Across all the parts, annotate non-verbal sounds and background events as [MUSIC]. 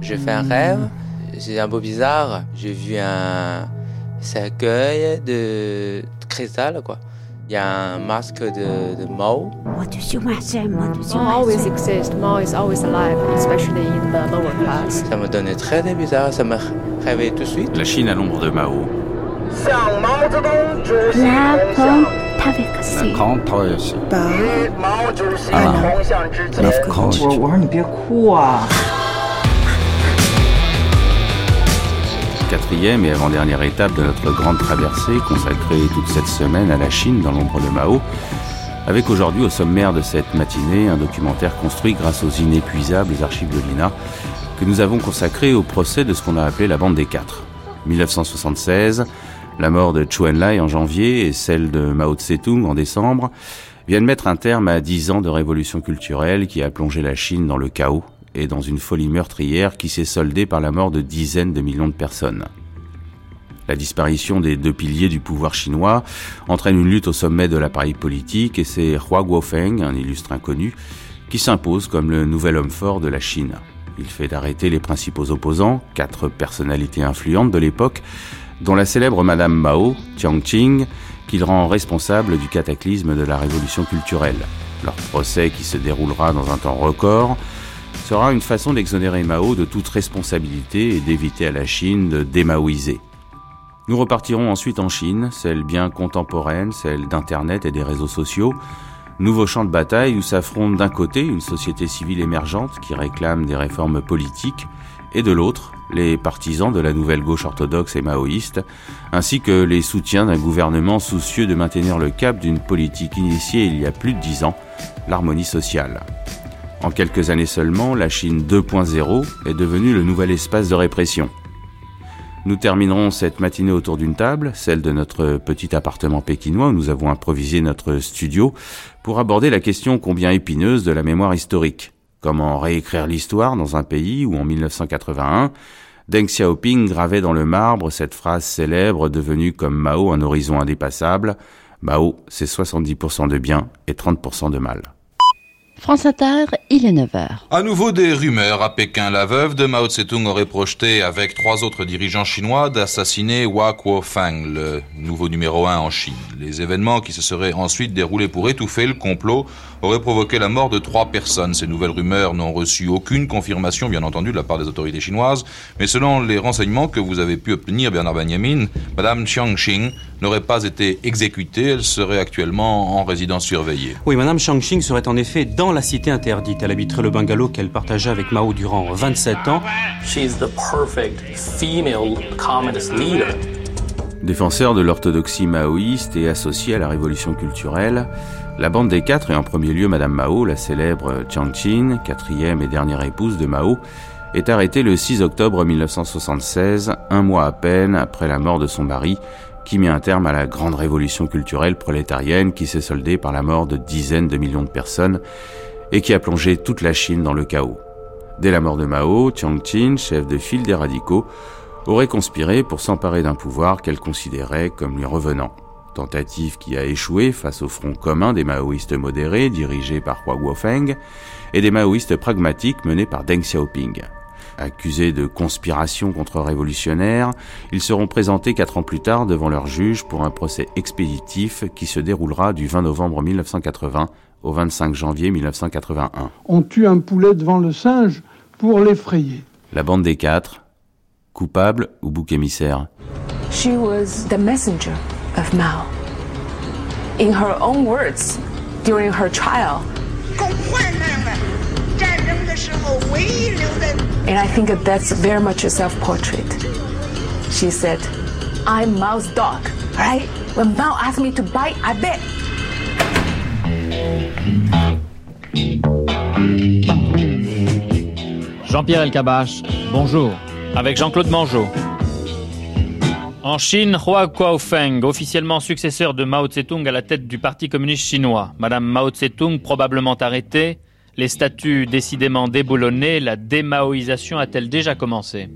J'ai fait un rêve, c'est un peu bizarre. J'ai vu un cercueil de cristal, quoi. Il y a un masque de, de Mao. Mao always exists. Mao is always alive, especially in the lower class. Ça me donnait très bizarre, ça me réveillait tout de suite. La Chine à l'ombre de Mao. Quatrième et avant-dernière étape de notre grande traversée consacrée toute cette semaine à la Chine dans l'ombre de Mao, avec aujourd'hui au sommaire de cette matinée un documentaire construit grâce aux inépuisables archives de l'INA que nous avons consacré au procès de ce qu'on a appelé la bande des quatre. 1976, la mort de Chu Enlai en janvier et celle de Mao Tse-tung en décembre viennent mettre un terme à dix ans de révolution culturelle qui a plongé la Chine dans le chaos et dans une folie meurtrière qui s'est soldée par la mort de dizaines de millions de personnes. La disparition des deux piliers du pouvoir chinois entraîne une lutte au sommet de l'appareil politique et c'est Hua Guofeng, un illustre inconnu, qui s'impose comme le nouvel homme fort de la Chine. Il fait arrêter les principaux opposants, quatre personnalités influentes de l'époque, dont la célèbre Madame Mao, Qing, qu'il rend responsable du cataclysme de la révolution culturelle. Leur procès, qui se déroulera dans un temps record, sera une façon d'exonérer Mao de toute responsabilité et d'éviter à la Chine de démaoïser. Nous repartirons ensuite en Chine, celle bien contemporaine, celle d'Internet et des réseaux sociaux, nouveau champ de bataille où s'affrontent d'un côté une société civile émergente qui réclame des réformes politiques, et de l'autre, les partisans de la nouvelle gauche orthodoxe et maoïste, ainsi que les soutiens d'un gouvernement soucieux de maintenir le cap d'une politique initiée il y a plus de dix ans, l'harmonie sociale. En quelques années seulement, la Chine 2.0 est devenue le nouvel espace de répression. Nous terminerons cette matinée autour d'une table, celle de notre petit appartement pékinois où nous avons improvisé notre studio, pour aborder la question combien épineuse de la mémoire historique. Comment réécrire l'histoire dans un pays où en 1981, Deng Xiaoping gravait dans le marbre cette phrase célèbre devenue comme Mao un horizon indépassable. Mao, c'est 70% de bien et 30% de mal. France Inter, il est 9h. À nouveau des rumeurs à Pékin. La veuve de Mao Tse-tung aurait projeté avec trois autres dirigeants chinois d'assassiner Hua Kuo-feng, le nouveau numéro un en Chine. Les événements qui se seraient ensuite déroulés pour étouffer le complot auraient provoqué la mort de trois personnes. Ces nouvelles rumeurs n'ont reçu aucune confirmation, bien entendu, de la part des autorités chinoises, mais selon les renseignements que vous avez pu obtenir, Bernard Benjamin, Madame Chiang Xing n'aurait pas été exécutée, elle serait actuellement en résidence surveillée. Oui, Madame Chiang Xing serait en effet dans la cité interdite. Elle habiterait le bungalow qu'elle partagea avec Mao durant 27 ans. the perfect female communist leader. Défenseur de l'orthodoxie maoïste et associé à la révolution culturelle, la bande des quatre, et en premier lieu Madame Mao, la célèbre Chiang Qin, quatrième et dernière épouse de Mao, est arrêtée le 6 octobre 1976, un mois à peine après la mort de son mari, qui mit un terme à la grande révolution culturelle prolétarienne qui s'est soldée par la mort de dizaines de millions de personnes et qui a plongé toute la Chine dans le chaos. Dès la mort de Mao, Chiang Qin, chef de file des radicaux, aurait conspiré pour s'emparer d'un pouvoir qu'elle considérait comme lui revenant. Tentative qui a échoué face au front commun des maoïstes modérés dirigés par Hua Guofeng et des maoïstes pragmatiques menés par Deng Xiaoping. Accusés de conspiration contre-révolutionnaire, ils seront présentés quatre ans plus tard devant leur juge pour un procès expéditif qui se déroulera du 20 novembre 1980 au 25 janvier 1981. On tue un poulet devant le singe pour l'effrayer. La bande des quatre, coupable ou bouc émissaire? She was the messenger of Mao. In her own words, during her trial, and I think that that's very much a self-portrait. She said, I'm Mao's dog, right? When Mao asked me to bite, I bit. Jean-Pierre Elkabach, bonjour. Avec Jean-Claude Mangeot. En Chine, Hua Kuo-feng, officiellement successeur de Mao Tse-tung à la tête du Parti communiste chinois. Madame Mao Tse-tung probablement arrêtée, les statuts décidément déboulonnés, la démaoïsation a-t-elle déjà commencé?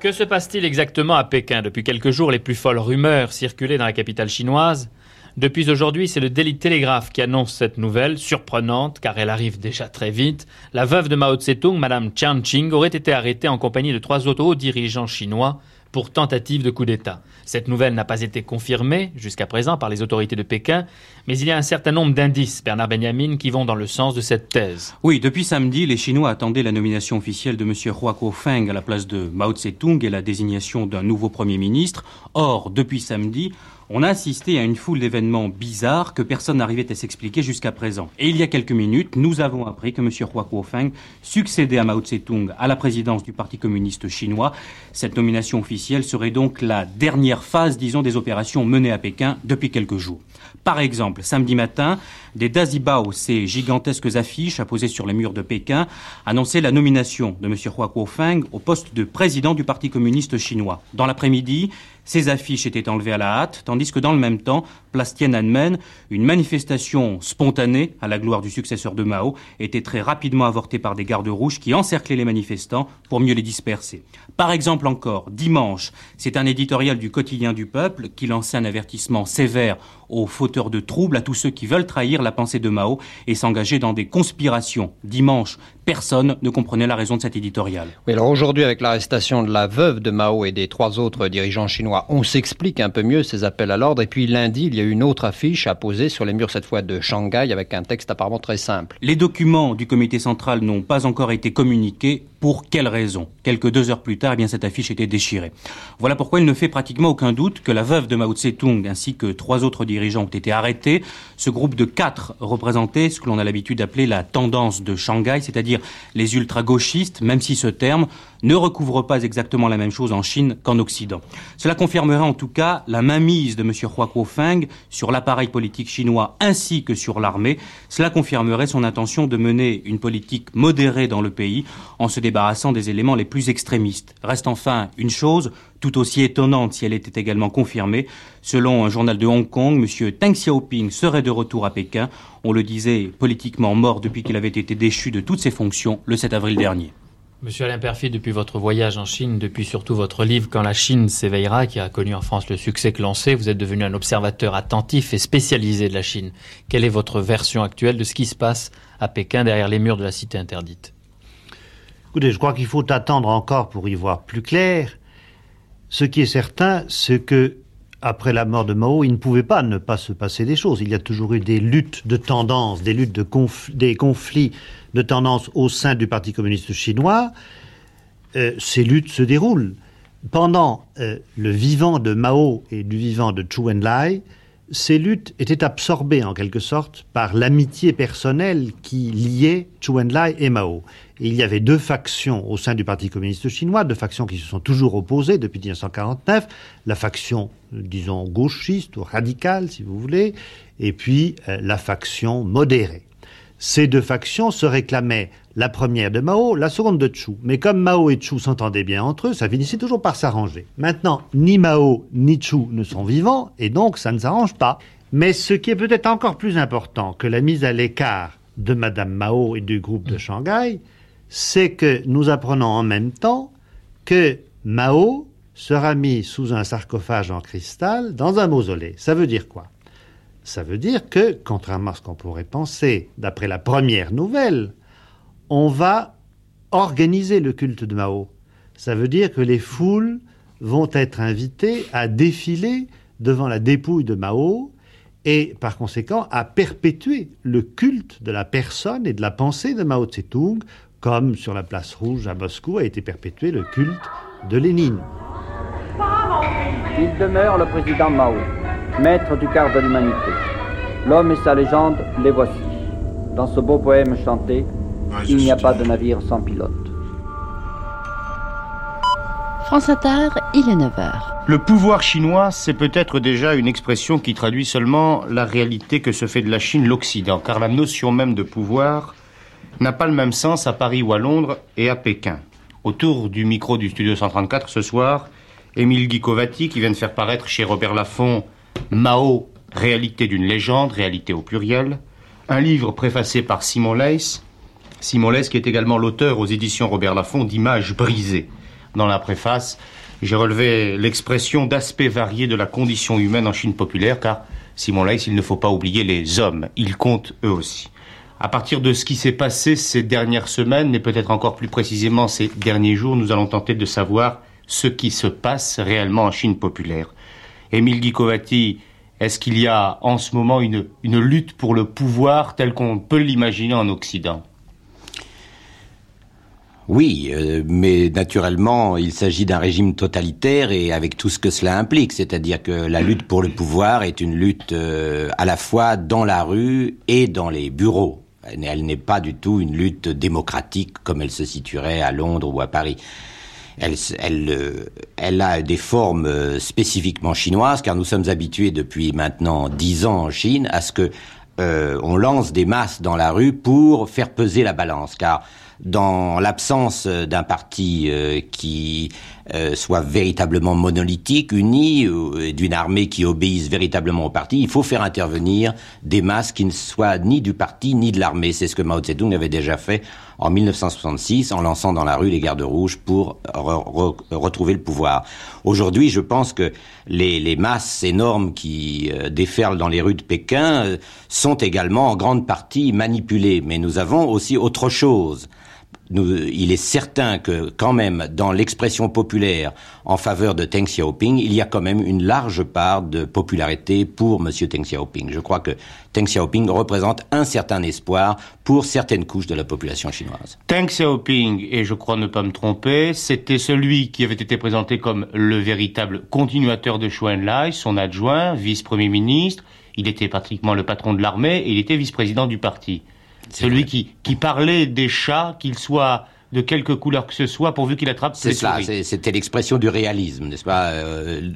Que se passe-t-il exactement à Pékin? Depuis quelques jours, les plus folles rumeurs circulaient dans la capitale chinoise. Depuis aujourd'hui, c'est le Daily Telegraph qui annonce cette nouvelle, surprenante car elle arrive déjà très vite. La veuve de Mao Tse-tung, Madame Chiang Ching, aurait été arrêtée en compagnie de trois autres hauts dirigeants chinois pour tentative de coup d'État. Cette nouvelle n'a pas été confirmée jusqu'à présent par les autorités de Pékin, mais il y a un certain nombre d'indices, Bernard Benjamin, qui vont dans le sens de cette thèse. Oui, depuis samedi, les Chinois attendaient la nomination officielle de M. Hua Kuo-feng à la place de Mao Tse-tung et la désignation d'un nouveau Premier ministre. Or, depuis samedi, on a assisté à une foule d'événements bizarres que personne n'arrivait à s'expliquer jusqu'à présent. Et il y a quelques minutes, nous avons appris que M. Hua Kuo-feng succédait à Mao Tse-tung à la présidence du Parti communiste chinois. Cette nomination officielle serait donc la dernière phase, disons, des opérations menées à Pékin depuis quelques jours. Par exemple, samedi matin, des Dazibao, ces gigantesques affiches apposées sur les murs de Pékin, annonçaient la nomination de M. Hua Kuo-feng au poste de président du Parti communiste chinois. Dans l'après-midi, ces affiches étaient enlevées à la hâte, tandis que dans le même temps, place Tiananmen, une manifestation spontanée à la gloire du successeur de Mao était très rapidement avortée par des gardes rouges qui encerclaient les manifestants pour mieux les disperser. Par exemple encore, dimanche, c'est un éditorial du quotidien du peuple qui lançait un avertissement sévère aux fauteurs de troubles, à tous ceux qui veulent trahir la pensée de Mao et s'engager dans des conspirations. Dimanche, personne ne comprenait la raison de cet éditorial. Oui, alors aujourd'hui, avec l'arrestation de la veuve de Mao et des trois autres dirigeants chinois, on s'explique un peu mieux ces appels à l'ordre. Et puis lundi, il y a eu une autre affiche à poser sur les murs, cette fois de Shanghai, avec un texte apparemment très simple. Les documents du comité central n'ont pas encore été communiqués. Pour quelle raison? Quelques deux heures plus tard, eh bien, cette affiche était déchirée. Voilà pourquoi il ne fait pratiquement aucun doute que la veuve de Mao Tse-tung ainsi que trois autres dirigeants ont été arrêtés. Ce groupe de quatre représentait ce que l'on a l'habitude d'appeler la tendance de Shanghai, c'est-à-dire les ultra-gauchistes, même si ce terme ne recouvre pas exactement la même chose en Chine qu'en Occident. Cela confirmerait en tout cas la mainmise de M. Hua Kuo-feng sur l'appareil politique chinois ainsi que sur l'armée. Cela confirmerait son intention de mener une politique modérée dans le pays en se débarrassant des éléments les plus extrémistes. Reste enfin une chose tout aussi étonnante si elle était également confirmée. Selon un journal de Hong Kong, M. Teng Xiaoping serait de retour à Pékin. On le disait politiquement mort depuis qu'il avait été déchu de toutes ses fonctions le 7 avril dernier. Monsieur Alain Perfit, depuis votre voyage en Chine, depuis surtout votre livre Quand la Chine s'éveillera, qui a connu en France le succès que l'on sait, vous êtes devenu un observateur attentif et spécialisé de la Chine. Quelle est votre version actuelle de ce qui se passe à Pékin derrière les murs de la cité interdite? Écoutez, je crois qu'il faut attendre encore pour y voir plus clair. Ce qui est certain, c'est que après la mort de Mao, il ne pouvait pas ne pas se passer des choses. Il y a toujours eu des luttes de tendance, des luttes de conflits de tendance au sein du Parti communiste chinois, euh, ces luttes se déroulent. Pendant euh, le vivant de Mao et du vivant de Zhou Enlai, ces luttes étaient absorbées en quelque sorte par l'amitié personnelle qui liait Zhou Enlai et Mao. Et il y avait deux factions au sein du Parti communiste chinois, deux factions qui se sont toujours opposées depuis 1949, la faction, disons, gauchiste ou radicale, si vous voulez, et puis euh, la faction modérée. Ces deux factions se réclamaient la première de Mao, la seconde de Chu. Mais comme Mao et Chu s'entendaient bien entre eux, ça finissait toujours par s'arranger. Maintenant, ni Mao ni Chu ne sont vivants, et donc ça ne s'arrange pas. Mais ce qui est peut-être encore plus important que la mise à l'écart de Madame Mao et du groupe de Shanghai, c'est que nous apprenons en même temps que Mao sera mis sous un sarcophage en cristal dans un mausolée. Ça veut dire quoi? Ça veut dire que, contrairement à ce qu'on pourrait penser, d'après la première nouvelle, on va organiser le culte de Mao. Ça veut dire que les foules vont être invitées à défiler devant la dépouille de Mao et par conséquent à perpétuer le culte de la personne et de la pensée de Mao Tse-tung, comme sur la place rouge à Moscou a été perpétué le culte de Lénine. Il demeure le président Mao maître du quart de l'humanité. L'homme et sa légende, les voici. Dans ce beau poème chanté, il n'y a pas de navire sans pilote. France Inter, il est 9h. Le pouvoir chinois, c'est peut-être déjà une expression qui traduit seulement la réalité que se fait de la Chine l'Occident, car la notion même de pouvoir n'a pas le même sens à Paris ou à Londres et à Pékin. Autour du micro du studio 134 ce soir, Émile Guicovati, qui vient de faire paraître chez Robert Laffont Mao, réalité d'une légende, réalité au pluriel, un livre préfacé par Simon Leys, Simon Leys qui est également l'auteur aux éditions Robert Laffont d'Images brisées. Dans la préface, j'ai relevé l'expression d'aspect varié de la condition humaine en Chine populaire, car Simon Leys, il ne faut pas oublier les hommes. Ils comptent eux aussi. À partir de ce qui s'est passé ces dernières semaines, et peut-être encore plus précisément ces derniers jours, nous allons tenter de savoir ce qui se passe réellement en Chine populaire. Émile Guicovati, est-ce qu'il y a en ce moment une, lutte pour le pouvoir tel qu'on peut l'imaginer en Occident? Oui, euh, mais naturellement, il s'agit d'un régime totalitaire et avec tout ce que cela implique, c'est-à-dire que la lutte pour le pouvoir est une lutte euh, à la fois dans la rue et dans les bureaux. Elle n'est pas du tout une lutte démocratique comme elle se situerait à Londres ou à Paris. Elle, elle, euh, elle a des formes spécifiquement chinoises, car nous sommes habitués depuis maintenant dix ans en Chine à ce que on lance des masses dans la rue pour faire peser la balance, car dans l'absence d'un parti euh, qui euh, soit véritablement monolithique, uni, d'une armée qui obéisse véritablement au parti, il faut faire intervenir des masses qui ne soient ni du parti ni de l'armée. C'est ce que Mao Zedong avait déjà fait en 1966 en lançant dans la rue les gardes rouges pour retrouver le pouvoir. Aujourd'hui, je pense que les, les masses énormes qui euh, déferlent dans les rues de Pékin sont également en grande partie manipulées. Mais nous avons aussi autre chose il est certain que quand même dans l'expression populaire en faveur de Deng Xiaoping, il y a quand même une large part de popularité pour M. Deng Xiaoping. Je crois que Deng Xiaoping représente un certain espoir pour certaines couches de la population chinoise. Deng Xiaoping, et je crois ne pas me tromper, c'était celui qui avait été présenté comme le véritable continuateur de Chou Enlai, son adjoint, vice-premier ministre. Il était pratiquement le patron de l'armée et il était vice-président du parti. Celui qui, qui parlait des chats, qu'ils soient de quelque couleur que ce soit, pourvu qu'il attrape C'est ça, c'était l'expression du réalisme, n'est-ce pas euh,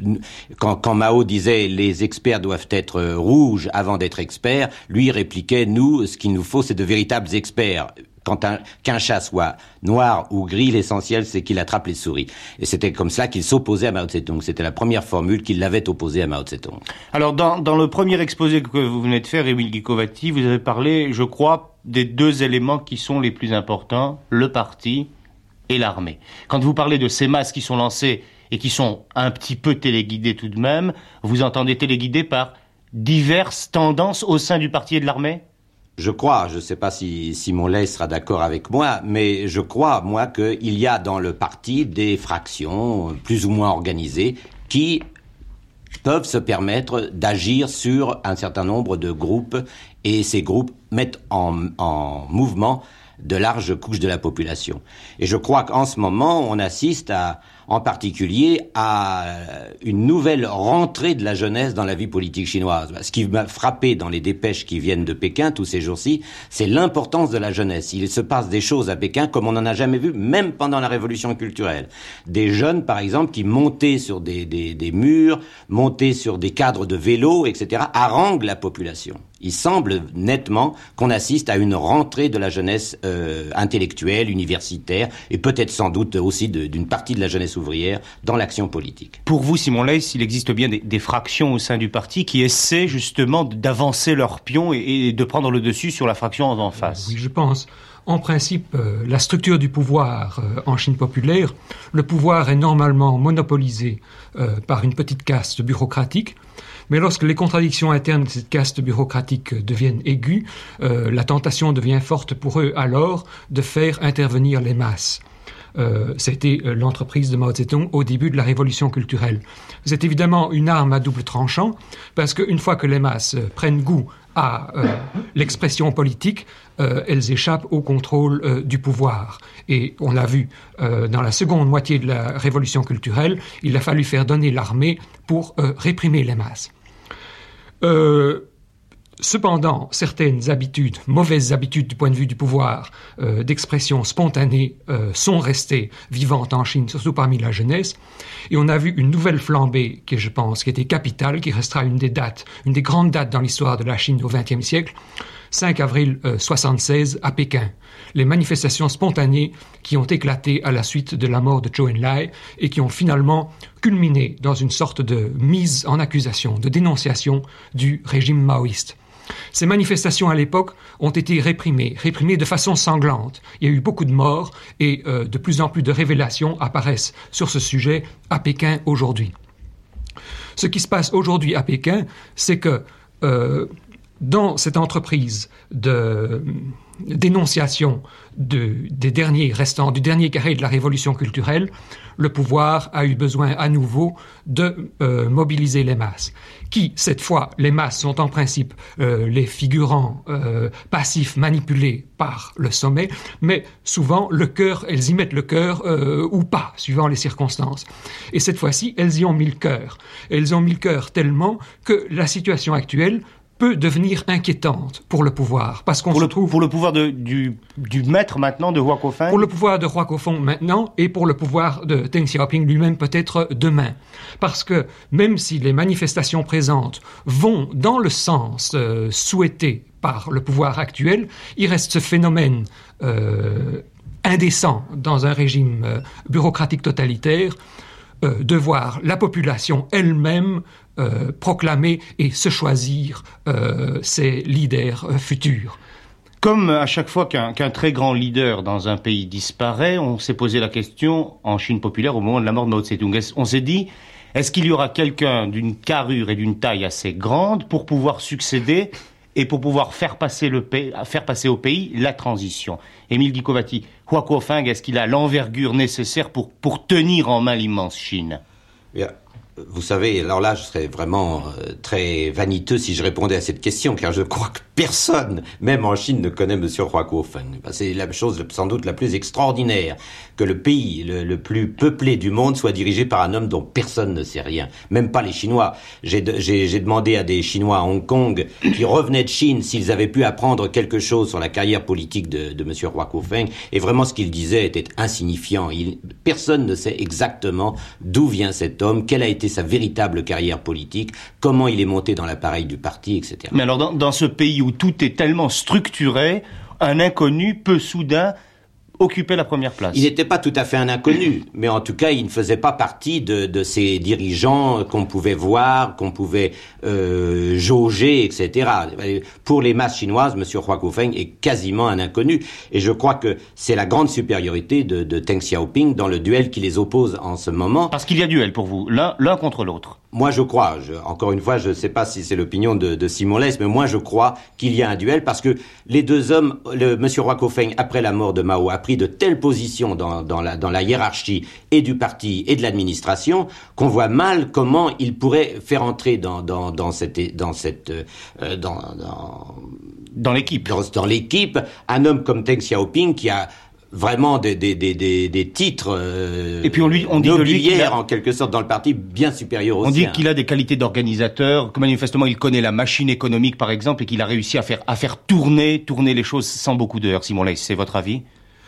quand, quand, Mao disait les experts doivent être rouges avant d'être experts, lui répliquait nous, ce qu'il nous faut, c'est de véritables experts qu'un chat soit noir ou gris, l'essentiel c'est qu'il attrape les souris. Et c'était comme ça qu'il s'opposait à Mao Tse-tung. C'était la première formule qu'il l'avait opposé à Mao Tse-tung. Alors dans, dans, le premier exposé que vous venez de faire, Émile Gikovati, vous avez parlé, je crois, des deux éléments qui sont les plus importants, le parti et l'armée. Quand vous parlez de ces masses qui sont lancées et qui sont un petit peu téléguidées tout de même, vous entendez téléguidées par diverses tendances au sein du parti et de l'armée? Je crois, je ne sais pas si Simon Lay sera d'accord avec moi, mais je crois, moi, qu'il y a dans le parti des fractions plus ou moins organisées qui peuvent se permettre d'agir sur un certain nombre de groupes et ces groupes mettent en, en mouvement de larges couches de la population. Et je crois qu'en ce moment, on assiste à, en particulier à une nouvelle rentrée de la jeunesse dans la vie politique chinoise. Ce qui m'a frappé dans les dépêches qui viennent de Pékin tous ces jours-ci, c'est l'importance de la jeunesse. Il se passe des choses à Pékin comme on n'en a jamais vu, même pendant la révolution culturelle. Des jeunes, par exemple, qui montaient sur des, des, des murs, montaient sur des cadres de vélo, etc., haranguent la population. Il semble nettement qu'on assiste à une rentrée de la jeunesse euh, intellectuelle, universitaire, et peut-être sans doute aussi d'une partie de la jeunesse ouvrière dans l'action politique. Pour vous, Simon Leys, il existe bien des, fractions au sein du parti qui essaient justement d'avancer leur pion et, de prendre le dessus sur la fraction en face? Oui, je pense. En principe, euh, la structure du pouvoir euh, en Chine populaire, le pouvoir est normalement monopolisé par une petite caste bureaucratique mais lorsque les contradictions internes de cette caste bureaucratique deviennent aiguës, euh, la tentation devient forte pour eux alors de faire intervenir les masses. Euh, C'était euh, l'entreprise de Mao Zedong au début de la révolution culturelle. C'est évidemment une arme à double tranchant, parce qu'une fois que les masses euh, prennent goût à l'expression politique, elles échappent au contrôle du pouvoir. Et on l'a vu dans la seconde moitié de la révolution culturelle, il a fallu faire donner l'armée pour réprimer les masses. Euh, cependant, certaines habitudes, mauvaises habitudes du point de vue du pouvoir, euh, d'expression spontanée, euh, sont restées vivantes en Chine, surtout parmi la jeunesse. Et on a vu une nouvelle flambée, qui je pense, qui était capitale, qui restera une des dates, une des grandes dates dans l'histoire de la Chine au XXe siècle, 5 avril 76 à Pékin les manifestations spontanées qui ont éclaté à la suite de la mort de Zhou Enlai et qui ont finalement culminé dans une sorte de mise en accusation, de dénonciation du régime maoïste. Ces manifestations à l'époque ont été réprimées, réprimées de façon sanglante. Il y a eu beaucoup de morts et euh, de plus en plus de révélations apparaissent sur ce sujet à Pékin aujourd'hui. Ce qui se passe aujourd'hui à Pékin, c'est que dans cette entreprise de dénonciation des derniers restants, du dernier carré de la révolution culturelle, le pouvoir a eu besoin à nouveau de euh, mobiliser les masses. Qui, cette fois, les masses sont en principe euh, les figurants euh, passifs manipulés par le sommet, mais souvent le cœur, elles y mettent le cœur ou pas, suivant les circonstances. Et cette fois-ci, elles y ont mis le cœur. Elles ont mis le cœur tellement que la situation actuelle peut devenir inquiétante pour le pouvoir. Parce qu'on pour, le, trouve... pour le pouvoir de, du, du, maître maintenant de Hua Kofeng Pour le pouvoir de Hua Kofeng maintenant et pour le pouvoir de Deng Xiaoping lui-même peut-être demain. Parce que même si les manifestations présentes vont dans le sens euh, souhaité par le pouvoir actuel, il reste ce phénomène euh, indécent dans un régime euh, bureaucratique totalitaire euh, de voir la population elle-même euh, proclamer et se choisir euh, ses leaders futurs. Comme à chaque fois qu'un très grand leader dans un pays disparaît, on s'est posé la question en Chine populaire au moment de la mort de Mao Tse-tung. On s'est dit, est-ce qu'il y aura quelqu'un d'une carrure et d'une taille assez grande pour pouvoir succéder et pour pouvoir faire passer, le pays, faire passer au pays la transition? Émile Dicovati, Hua Kuo-feng, est-ce qu'il a l'envergure nécessaire pour, pour tenir en main l'immense Chine? Vous savez, alors là, je serais vraiment euh, très vaniteux si je répondais à cette question, car je crois que personne, même en Chine, ne connaît M. Hua Kuo-feng. C'est la chose sans doute la plus extraordinaire que le pays le, plus peuplé du monde soit dirigé par un homme dont personne ne sait rien, même pas les Chinois. J'ai demandé à des Chinois à Hong Kong qui revenaient de Chine s'ils avaient pu apprendre quelque chose sur la carrière politique de, de M. Hua Kuo-feng, et vraiment ce qu'il disait était insignifiant. Personne ne sait exactement d'où vient cet homme, quelle a été sa véritable carrière politique, comment il est monté dans l'appareil du parti, etc. Mais alors dans, dans ce pays où tout est tellement structuré, un inconnu peut soudain occupait la première place. Il n'était pas tout à fait un inconnu, mais en tout cas, il ne faisait pas partie de, de ces dirigeants qu'on pouvait voir, qu'on pouvait euh, jauger, etc. Pour les masses chinoises, M. Hua Kufeng est quasiment un inconnu, et je crois que c'est la grande supériorité de, de Deng Xiaoping dans le duel qui les oppose en ce moment. Parce qu'il y a duel pour vous, l'un contre l'autre. Moi, je crois. encore une fois, je ne sais pas si c'est l'opinion de, de, Simon Less, mais moi, je crois qu'il y a un duel parce que les deux hommes, le Monsieur Hua Kufeng, après la mort de Mao, a pris de telles positions dans, dans, la, dans la hiérarchie et du parti et de l'administration qu'on voit mal comment il pourrait faire entrer dans, dans, dans cette, dans cette, euh, dans, dans, dans l'équipe, dans, dans l'équipe, un homme comme Deng Xiaoping qui a vraiment des, des, des, des, titres euh, et puis on lui on dit en quelque sorte dans le parti bien supérieur au on dit qu'il a des qualités d'organisateur que manifestement il connaît la machine économique par exemple et qu'il a réussi à faire à faire tourner tourner les choses sans beaucoup d'heures Simon Leys c'est votre avis?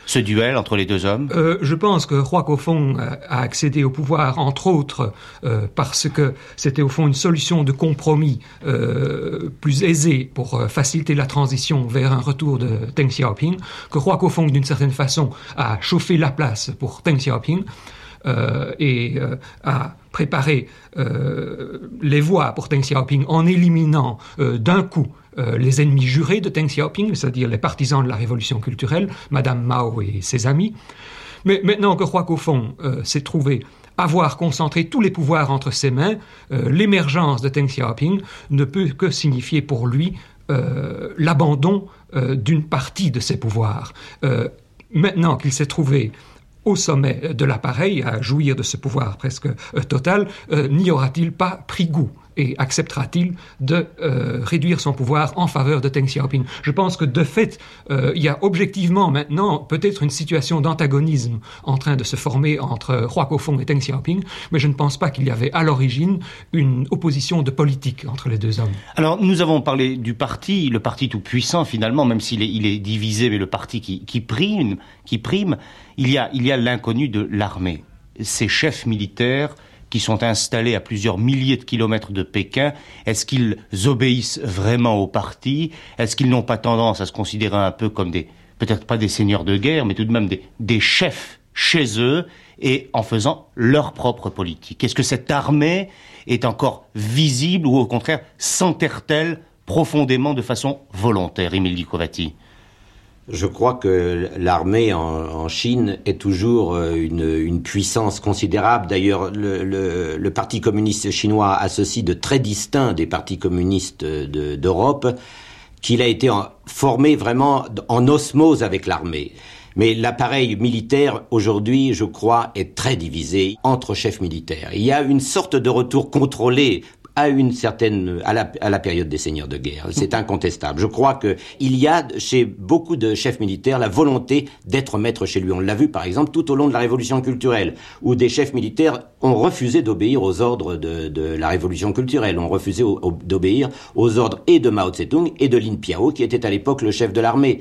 Ce duel entre les deux hommes euh, Je pense que Roi Kofong a accédé au pouvoir, entre autres, euh, parce que c'était au fond une solution de compromis euh, plus aisée pour euh, faciliter la transition vers un retour de Deng Xiaoping, que Roi Kofong, d'une certaine façon, a chauffé la place pour Deng Xiaoping. Euh, et euh, a préparé euh, les voies pour Deng Xiaoping en éliminant d'un coup euh, les ennemis jurés de Deng Xiaoping, c'est-à-dire les partisans de la révolution culturelle, Madame Mao et ses amis. Mais maintenant que Hua Kofeng euh, s'est trouvé avoir concentré tous les pouvoirs entre ses mains, euh, l'émergence de Deng Xiaoping ne peut que signifier pour lui l'abandon d'une partie de ses pouvoirs. maintenant qu'il s'est trouvé au sommet de l'appareil, à jouir de ce pouvoir presque total, n'y aura-t-il pas pris goût? Et acceptera-t-il de euh, réduire son pouvoir en faveur de Deng Xiaoping? Je pense que de fait, euh, il y a objectivement maintenant peut-être une situation d'antagonisme en train de se former entre Hua Kofeng et Deng Xiaoping, mais je ne pense pas qu'il y avait à l'origine une opposition de politique entre les deux hommes. Alors nous avons parlé du parti, le parti tout puissant finalement, même s'il est, il est divisé, mais le parti qui, prime, qui prime, il y a, il y a l'inconnu de l'armée. Ces chefs militaires qui sont installés à plusieurs milliers de kilomètres de Pékin, est-ce qu'ils obéissent vraiment au parti Est-ce qu'ils n'ont pas tendance à se considérer un peu comme des, peut-être pas des seigneurs de guerre, mais tout de même des, chefs chez eux et en faisant leur propre politique? Est-ce que cette armée est encore visible ou au contraire s'enterre-t-elle profondément de façon volontaire, Émile Dicovati Je crois que l'armée en, Chine est toujours euh, une, puissance considérable. D'ailleurs, le, Parti communiste chinois associe de très distincts des partis communistes d'Europe, qu'il a été formé vraiment en osmose avec l'armée. Mais l'appareil militaire, aujourd'hui, je crois, est très divisé entre chefs militaires. Il y a une sorte de retour contrôlé à une certaine à la, période des seigneurs de guerre. C'est incontestable. Je crois que il y a chez beaucoup de chefs militaires la volonté d'être maître chez lui. On l'a vu par exemple tout au long de la révolution culturelle, où des chefs militaires ont refusé d'obéir aux ordres de, la révolution culturelle, ont refusé d'obéir aux ordres et de Mao Tse-tung et de Lin Piao, qui était à l'époque le chef de l'armée.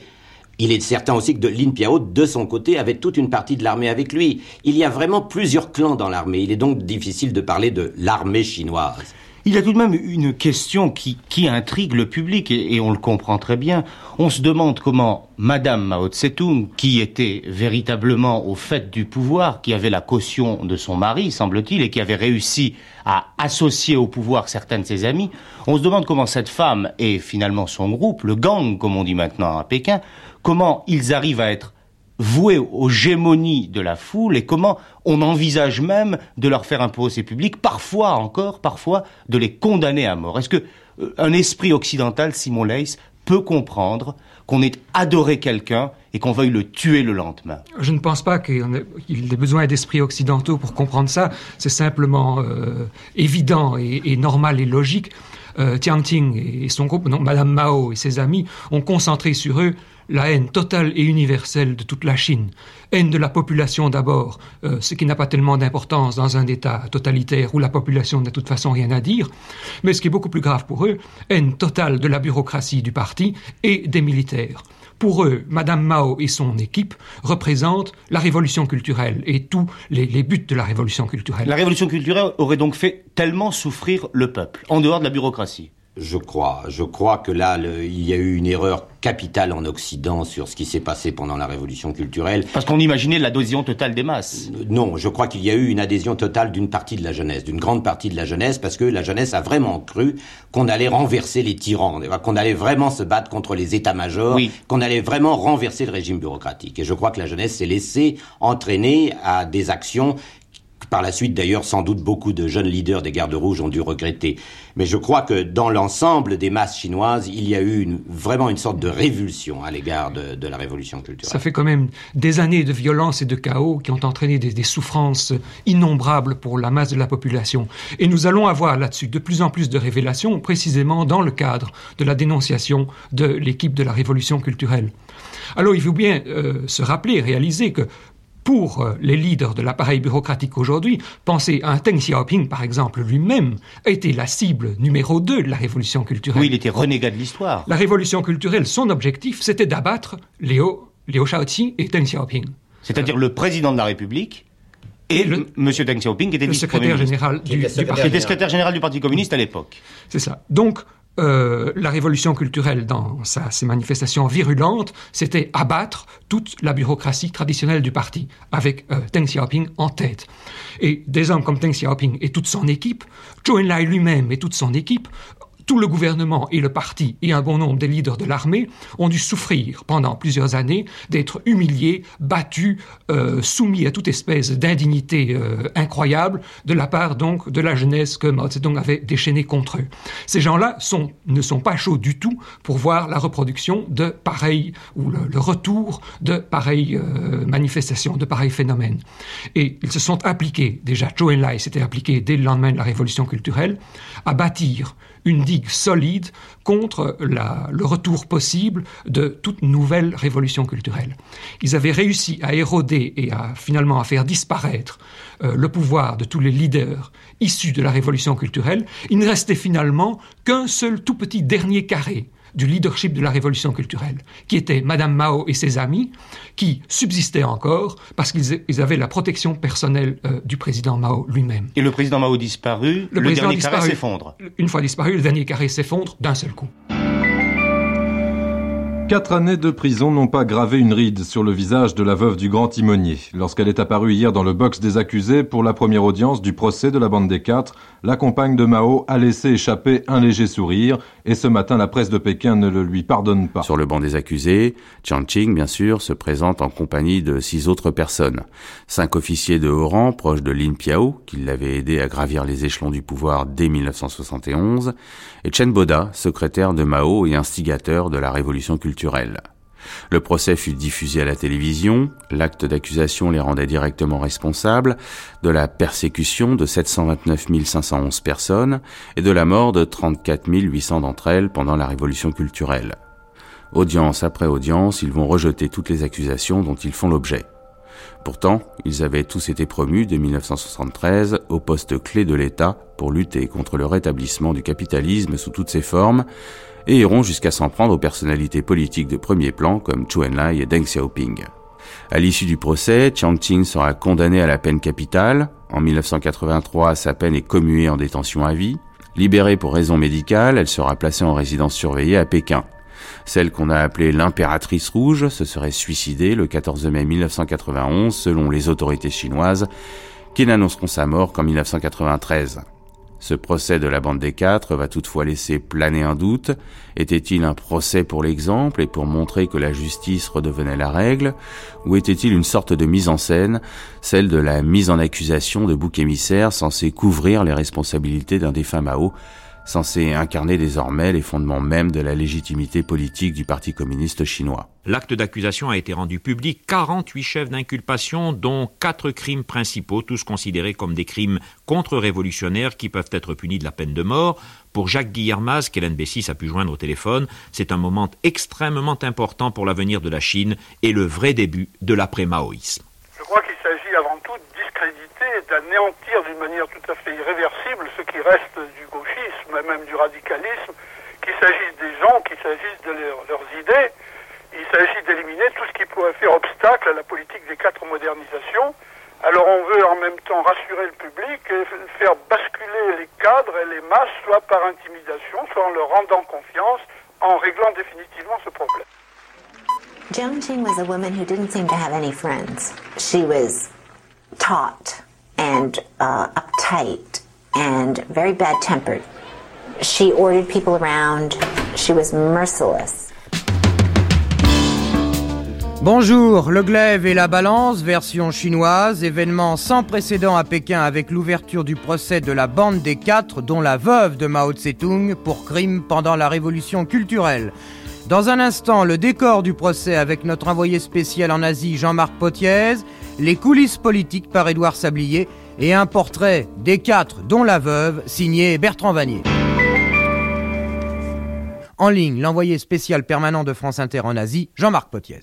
Il est certain aussi que de Lin Piao, de son côté, avait toute une partie de l'armée avec lui. Il y a vraiment plusieurs clans dans l'armée. Il est donc difficile de parler de l'armée chinoise. Il y a tout de même une question qui, intrigue le public et, on le comprend très bien. On se demande comment Madame Mao Tse-tung, qui était véritablement au fait du pouvoir, qui avait la caution de son mari, semble-t-il, et qui avait réussi à associer au pouvoir certains de ses amis, on se demande comment cette femme et finalement son groupe, le gang comme on dit maintenant à Pékin, comment ils arrivent à être voués aux gémonies de la foule et comment on envisage même de leur faire un procès public, parfois encore, parfois de les condamner à mort. Est-ce que euh, un esprit occidental, Simon Leys, peut comprendre qu'on ait adoré quelqu'un et qu'on veuille le tuer le lendemain? Je ne pense pas qu'il ait besoin d'esprits occidentaux pour comprendre ça. C'est simplement euh, évident et, normal et logique. Euh, Tiang Ting et son groupe, non, Madame Mao et ses amis, ont concentré sur eux la haine totale et universelle de toute la Chine. Haine de la population d'abord, euh, ce qui n'a pas tellement d'importance dans un État totalitaire où la population n'a de toute façon rien à dire, mais ce qui est beaucoup plus grave pour eux, haine totale de la bureaucratie du parti et des militaires. Pour eux, Madame Mao et son équipe représentent la révolution culturelle et tous les, les, buts de la révolution culturelle. La révolution culturelle aurait donc fait tellement souffrir le peuple, en dehors de la bureaucratie. Je crois. Je crois que là, il y a eu une erreur capitale en Occident sur ce qui s'est passé pendant la révolution culturelle. Parce qu'on imaginait l'adhésion totale des masses. Euh, non, je crois qu'il y a eu une adhésion totale d'une partie de la jeunesse, d'une grande partie de la jeunesse, parce que la jeunesse a vraiment cru qu'on allait renverser les tyrans, qu'on allait vraiment se battre contre les états-majors, qu'on allait vraiment renverser le régime bureaucratique. Et je crois que la jeunesse s'est laissée entraîner à des actions par la suite, d'ailleurs, sans doute beaucoup de jeunes leaders des gardes rouges ont dû regretter. Mais je crois que dans l'ensemble des masses chinoises, il y a eu vraiment une sorte de révulsion à l'égard de, la révolution culturelle. Ça fait quand même des années de violence et de chaos qui ont entraîné des, des souffrances innombrables pour la masse de la population. Et nous allons avoir là-dessus de plus en plus de révélations, précisément dans le cadre de la dénonciation de l'équipe de la révolution culturelle. Alors il faut bien euh, se rappeler, réaliser que pour euh, les leaders de l'appareil bureaucratique aujourd'hui, penser à un Deng Xiaoping, par exemple, lui-même, a été la cible numéro 2 de la révolution culturelle. Oui, il était renégat de l'histoire. La révolution culturelle, son objectif, c'était d'abattre Léo, Léo Shaoqi et Deng Xiaoping. C'est-à-dire le président de la République et le, M. Deng Xiaoping, qui était le secrétaire général du, du, Parti. Qui était secrétaire général du Parti communiste à l'époque. C'est ça. Donc, euh, la révolution culturelle, dans ses manifestations virulentes, c'était abattre toute la bureaucratie traditionnelle du parti, avec euh, Deng Xiaoping en tête. Et des hommes comme Deng Xiaoping et toute son équipe, Zhou Enlai lui-même et toute son équipe tout le gouvernement et le parti et un bon nombre des leaders de l'armée ont dû souffrir pendant plusieurs années d'être humiliés, battus, euh, soumis à toute espèce d'indignité euh, incroyable de la part donc de la jeunesse que Mao Zedong avait déchaînée contre eux. Ces gens-là sont, ne sont pas chauds du tout pour voir la reproduction de pareilles ou le, retour de pareilles euh, manifestations, de pareils phénomènes. Et ils se sont appliqués, déjà Zhou Enlai s'était appliqué dès le lendemain de la révolution culturelle, à bâtir une digue solide contre le retour possible de toute nouvelle révolution culturelle. Ils avaient réussi à éroder et à finalement à faire disparaître euh, le pouvoir de tous les leaders issus de la révolution culturelle. Il ne restait finalement qu'un seul tout petit dernier carré du leadership de la révolution culturelle, qui était Madame Mao et ses amis, qui subsistaient encore parce qu'ils avaient la protection personnelle euh, du président Mao lui-même. Et le président Mao disparu, le, dernier carré s'effondre. Une fois disparu, le dernier carré s'effondre d'un seul coup. Quatre années de prison n'ont pas gravé une ride sur le visage de la veuve du grand timonier. Lorsqu'elle est apparue hier dans le box des accusés pour la première audience du procès de la bande des quatre, la compagne de Mao a laissé échapper un léger sourire et ce matin la presse de Pékin ne le lui pardonne pas. Sur le banc des accusés, Chiang Ching, bien sûr, se présente en compagnie de six autres personnes. Cinq officiers de haut rang proches de Lin Piao, qui l'avait aidé à gravir les échelons du pouvoir dès 1971, et Chen Boda, secrétaire de Mao et instigateur de la révolution culturelle le procès fut diffusé à la télévision, l'acte d'accusation les rendait directement responsables de la persécution de 729 511 personnes et de la mort de 34 800 d'entre elles pendant la révolution culturelle. Audience après audience, ils vont rejeter toutes les accusations dont ils font l'objet. Pourtant, ils avaient tous été promus dès 1973 au poste clé de l'État pour lutter contre le rétablissement du capitalisme sous toutes ses formes et iront jusqu'à s'en prendre aux personnalités politiques de premier plan comme Chu Enlai et Deng Xiaoping. À l'issue du procès, Chiang Ching sera condamné à la peine capitale. En 1983, sa peine est commuée en détention à vie. Libérée pour raison médicale, elle sera placée en résidence surveillée à Pékin. Celle qu'on a appelée l'impératrice rouge se serait suicidée le 14 mai 1991 selon les autorités chinoises qui n'annonceront sa mort qu'en 1993. Ce procès de la bande des quatre va toutefois laisser planer un doute. Était-il un procès pour l'exemple et pour montrer que la justice redevenait la règle, ou était-il une sorte de mise en scène, celle de la mise en accusation de bouc émissaire censé couvrir les responsabilités d'un défunt Mao, censé incarner désormais les fondements mêmes de la légitimité politique du Parti communiste chinois. L'acte d'accusation a été rendu public, 48 chefs d'inculpation, dont quatre crimes principaux, tous considérés comme des crimes contre-révolutionnaires qui peuvent être punis de la peine de mort. Pour Jacques Guillermaz, qu'Hélène Bessis a pu joindre au téléphone, c'est un moment extrêmement important pour l'avenir de la Chine et le vrai début de l'après-maoïsme. Je crois qu'il s'agit avant tout de discréditer et d'anéantir d'une manière tout à fait irréversible ce qui reste même du radicalisme, qu'il s'agisse des gens, qu'il s'agisse de leurs idées. Il s'agit d'éliminer tout ce qui pourrait faire obstacle à la politique des quatre modernisations. Alors on veut en même temps rassurer le public et faire basculer les cadres et les masses, soit par intimidation, soit en leur rendant confiance, en réglant définitivement ce problème. Joan Ching was a woman who didn't seem to have any friends. She was taut and uh, uptight and very bad tempered. She ordered people around. She was merciless. Bonjour, le glaive et la balance, version chinoise, événement sans précédent à Pékin avec l'ouverture du procès de la bande des quatre, dont la veuve de Mao Tse-tung, pour crime pendant la révolution culturelle. Dans un instant, le décor du procès avec notre envoyé spécial en Asie, Jean-Marc Potiez, les coulisses politiques par Édouard Sablier et un portrait des quatre, dont la veuve, signé Bertrand Vanier. En ligne, l'envoyé spécial permanent de France Inter en Asie, Jean-Marc Potiez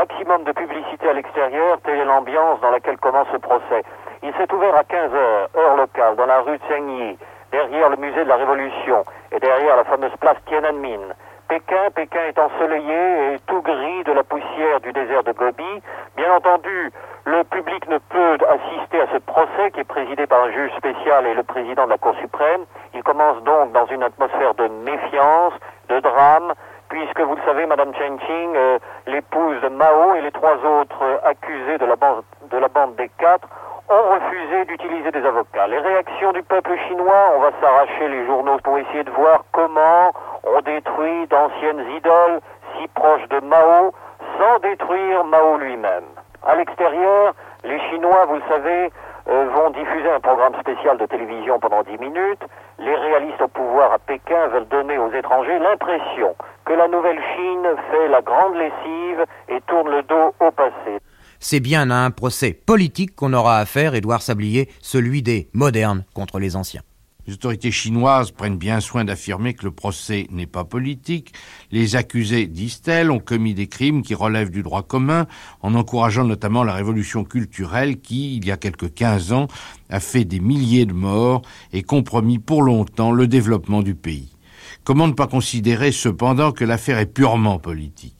maximum de publicité à l'extérieur, telle est l'ambiance dans laquelle commence ce procès. Il s'est ouvert à 15 heures, heure locale, dans la rue Tsingyi, derrière le musée de la Révolution et derrière la fameuse place Tiananmen. Pékin, Pékin est ensoleillé et tout gris de la poussière du désert de Gobi. Bien entendu, le public ne peut assister à ce procès qui est présidé par un juge spécial et le président de la Cour suprême. Il commence donc dans une atmosphère de méfiance, de drame, puisque vous le savez, Madame Chen Qing, euh, l'épouse de Mao et les trois autres euh, accusés de la, bande, de la bande des quatre ont refusé d'utiliser des avocats. Les réactions du peuple chinois, on va s'arracher les journaux pour essayer de voir comment on détruit d'anciennes idoles si proches de Mao sans détruire Mao lui-même. À l'extérieur, les Chinois, vous le savez, euh, vont diffuser un programme spécial de télévision pendant 10 minutes. Les réalistes au pouvoir à Pékin veulent donner aux étrangers l'impression que la nouvelle Chine fait la grande lessive et tourne le dos au passé. C'est bien à un procès politique qu'on aura à faire, Édouard Sablier, celui des modernes contre les anciens. Les autorités chinoises prennent bien soin d'affirmer que le procès n'est pas politique. Les accusés, disent-elles, ont commis des crimes qui relèvent du droit commun, en encourageant notamment la révolution culturelle qui, il y a quelques quinze ans, a fait des milliers de morts et compromis pour longtemps le développement du pays. Comment ne pas considérer cependant que l'affaire est purement politique?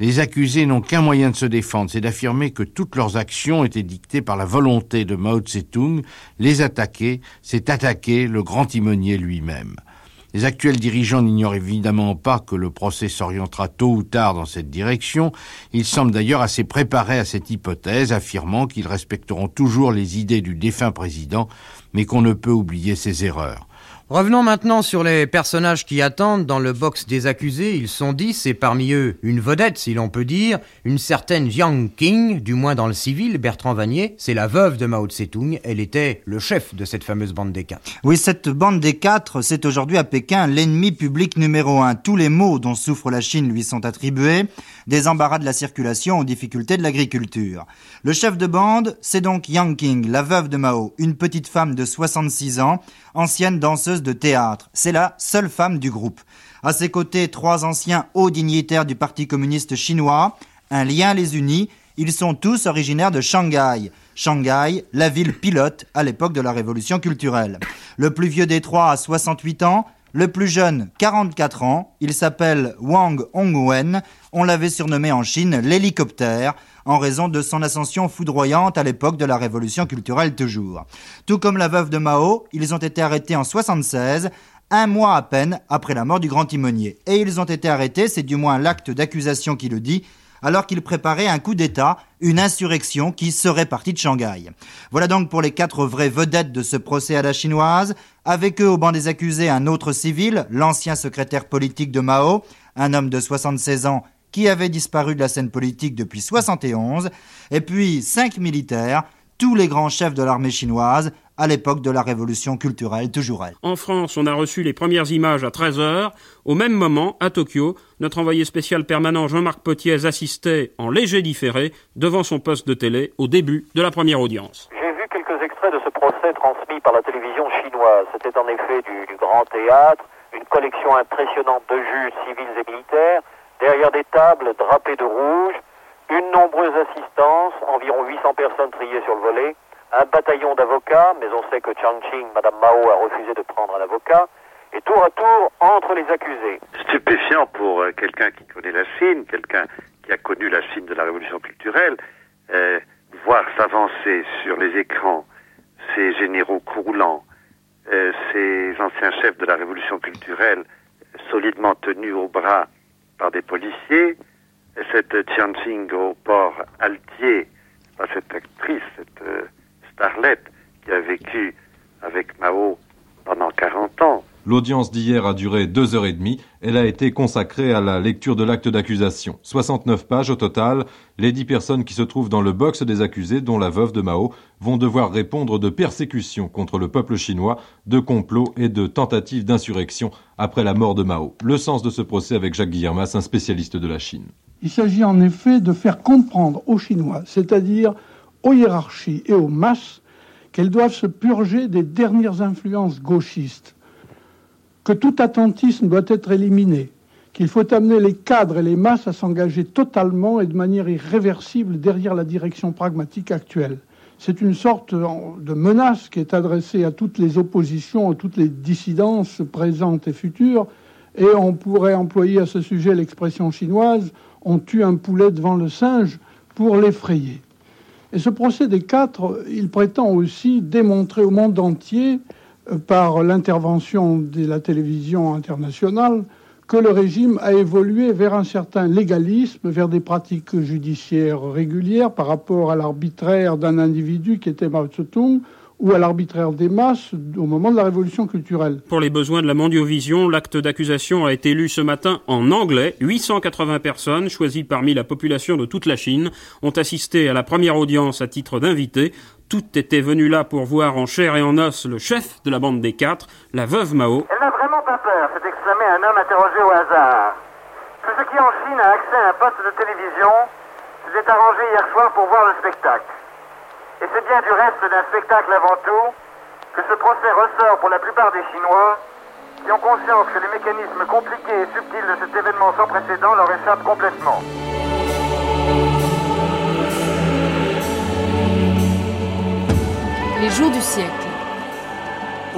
Les accusés n'ont qu'un moyen de se défendre, c'est d'affirmer que toutes leurs actions étaient dictées par la volonté de Mao Tse-tung. Les attaquer, c'est attaquer le grand timonier lui-même. Les actuels dirigeants n'ignorent évidemment pas que le procès s'orientera tôt ou tard dans cette direction. Ils semblent d'ailleurs assez préparés à cette hypothèse, affirmant qu'ils respecteront toujours les idées du défunt président, mais qu'on ne peut oublier ses erreurs. Revenons maintenant sur les personnages qui attendent dans le box des accusés. Ils sont dix et parmi eux une vedette, si l'on peut dire, une certaine Jiang Qing, du moins dans le civil, Bertrand Vanier. C'est la veuve de Mao Tse-tung. Elle était le chef de cette fameuse bande des quatre. Oui, cette bande des quatre, c'est aujourd'hui à Pékin l'ennemi public numéro un. Tous les maux dont souffre la Chine lui sont attribués, des embarras de la circulation aux difficultés de l'agriculture. Le chef de bande, c'est donc Yang Qing, la veuve de Mao, une petite femme de 66 ans, ancienne danseuse de théâtre. C'est la seule femme du groupe. À ses côtés, trois anciens hauts dignitaires du Parti communiste chinois. Un lien les unit. Ils sont tous originaires de Shanghai. Shanghai, la ville pilote à l'époque de la révolution culturelle. Le plus vieux des trois a 68 ans, le plus jeune 44 ans. Il s'appelle Wang Hongwen. On l'avait surnommé en Chine l'hélicoptère en raison de son ascension foudroyante à l'époque de la révolution culturelle toujours. Tout comme la veuve de Mao, ils ont été arrêtés en 76, un mois à peine après la mort du grand timonier. Et ils ont été arrêtés, c'est du moins l'acte d'accusation qui le dit, alors qu'ils préparaient un coup d'État, une insurrection qui serait partie de Shanghai. Voilà donc pour les quatre vraies vedettes de ce procès à la chinoise. Avec eux au banc des accusés un autre civil, l'ancien secrétaire politique de Mao, un homme de 76 ans qui avait disparu de la scène politique depuis 71, et puis cinq militaires, tous les grands chefs de l'armée chinoise, à l'époque de la révolution culturelle, toujours elle. En France, on a reçu les premières images à 13h. Au même moment, à Tokyo, notre envoyé spécial permanent Jean-Marc Potiez assistait en léger différé devant son poste de télé au début de la première audience. J'ai vu quelques extraits de ce procès transmis par la télévision chinoise. C'était en effet du, grand théâtre, une collection impressionnante de juges civils et militaires, derrière des tables drapées de rouge, une nombreuse assistance, environ 800 personnes triées sur le volet, un bataillon d'avocats, mais on sait que Chang-Ching, Madame Mao, a refusé de prendre un avocat, et tour à tour entre les accusés. Stupéfiant pour euh, quelqu'un qui connaît la Chine, quelqu'un qui a connu la Chine de la révolution culturelle, euh, voir s'avancer sur les écrans ces généraux croulants, euh, ces anciens chefs de la révolution culturelle solidement tenus au bras par des policiers, cette Tianjing au port altier, cette actrice, cette starlette qui a vécu avec Mao pendant 40 ans. L'audience d'hier a duré deux heures et demie. Elle a été consacrée à la lecture de l'acte d'accusation. 69 pages au total. Les dix personnes qui se trouvent dans le box des accusés, dont la veuve de Mao, vont devoir répondre de persécutions contre le peuple chinois, de complots et de tentatives d'insurrection après la mort de Mao. Le sens de ce procès avec Jacques Guillermas, un spécialiste de la Chine. Il s'agit en effet de faire comprendre aux Chinois, c'est-à-dire aux hiérarchies et aux masses, qu'elles doivent se purger des dernières influences gauchistes que tout attentisme doit être éliminé, qu'il faut amener les cadres et les masses à s'engager totalement et de manière irréversible derrière la direction pragmatique actuelle. C'est une sorte de menace qui est adressée à toutes les oppositions, à toutes les dissidences présentes et futures, et on pourrait employer à ce sujet l'expression chinoise on tue un poulet devant le singe pour l'effrayer. Et ce procès des quatre, il prétend aussi démontrer au monde entier par l'intervention de la télévision internationale que le régime a évolué vers un certain légalisme, vers des pratiques judiciaires régulières par rapport à l'arbitraire d'un individu qui était Mao Tse-tung ou à l'arbitraire des masses au moment de la révolution culturelle. Pour les besoins de la mondiovision, l'acte d'accusation a été lu ce matin en anglais. 880 personnes, choisies parmi la population de toute la Chine, ont assisté à la première audience à titre d'invité. Toutes étaient venues là pour voir en chair et en os le chef de la bande des quatre, la veuve Mao. Elle n'a vraiment pas peur, s'est exclamé un homme interrogé au hasard. Tout ce qui en Chine a accès à un poste de télévision s'est arrangé hier soir pour voir le spectacle. Et c'est bien du reste d'un spectacle avant tout que ce procès ressort pour la plupart des Chinois qui ont conscience que les mécanismes compliqués et subtils de cet événement sans précédent leur échappent complètement. Les jours du siècle.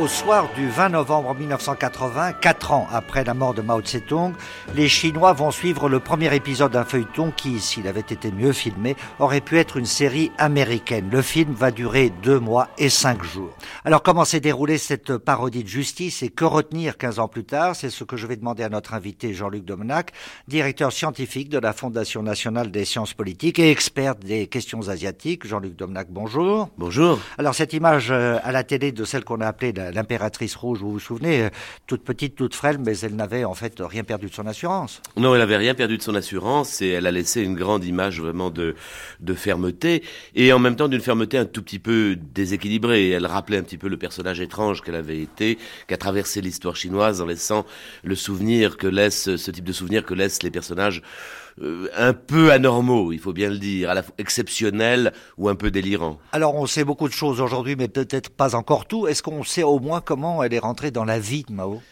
Au soir du 20 novembre 1980, quatre ans après la mort de Mao Tse-tung, les Chinois vont suivre le premier épisode d'un feuilleton qui, s'il avait été mieux filmé, aurait pu être une série américaine. Le film va durer deux mois et cinq jours. Alors comment s'est déroulée cette parodie de justice et que retenir 15 ans plus tard? C'est ce que je vais demander à notre invité Jean-Luc Domenac, directeur scientifique de la Fondation nationale des sciences politiques et expert des questions asiatiques. Jean-Luc Domenac, bonjour. Bonjour. Alors cette image euh, à la télé de celle qu'on a appelée l'impératrice rouge, vous vous souvenez, euh, toute petite, toute frêle, mais elle n'avait en fait rien perdu de son assurance. Non, elle n'avait rien perdu de son assurance et elle a laissé une grande image vraiment de, de fermeté et en même temps d'une fermeté un tout petit peu déséquilibrée. Elle rappelait un petit peu le personnage étrange qu'elle avait été, qu'a traversé l'histoire chinoise en laissant le souvenir que laisse, ce type de souvenir que laissent les personnages euh, un peu anormaux, il faut bien le dire, à la fois exceptionnels ou un peu délirants. Alors on sait beaucoup de choses aujourd'hui, mais peut-être pas encore tout. Est-ce qu'on sait au moins comment elle est rentrée dans la vie de Mao?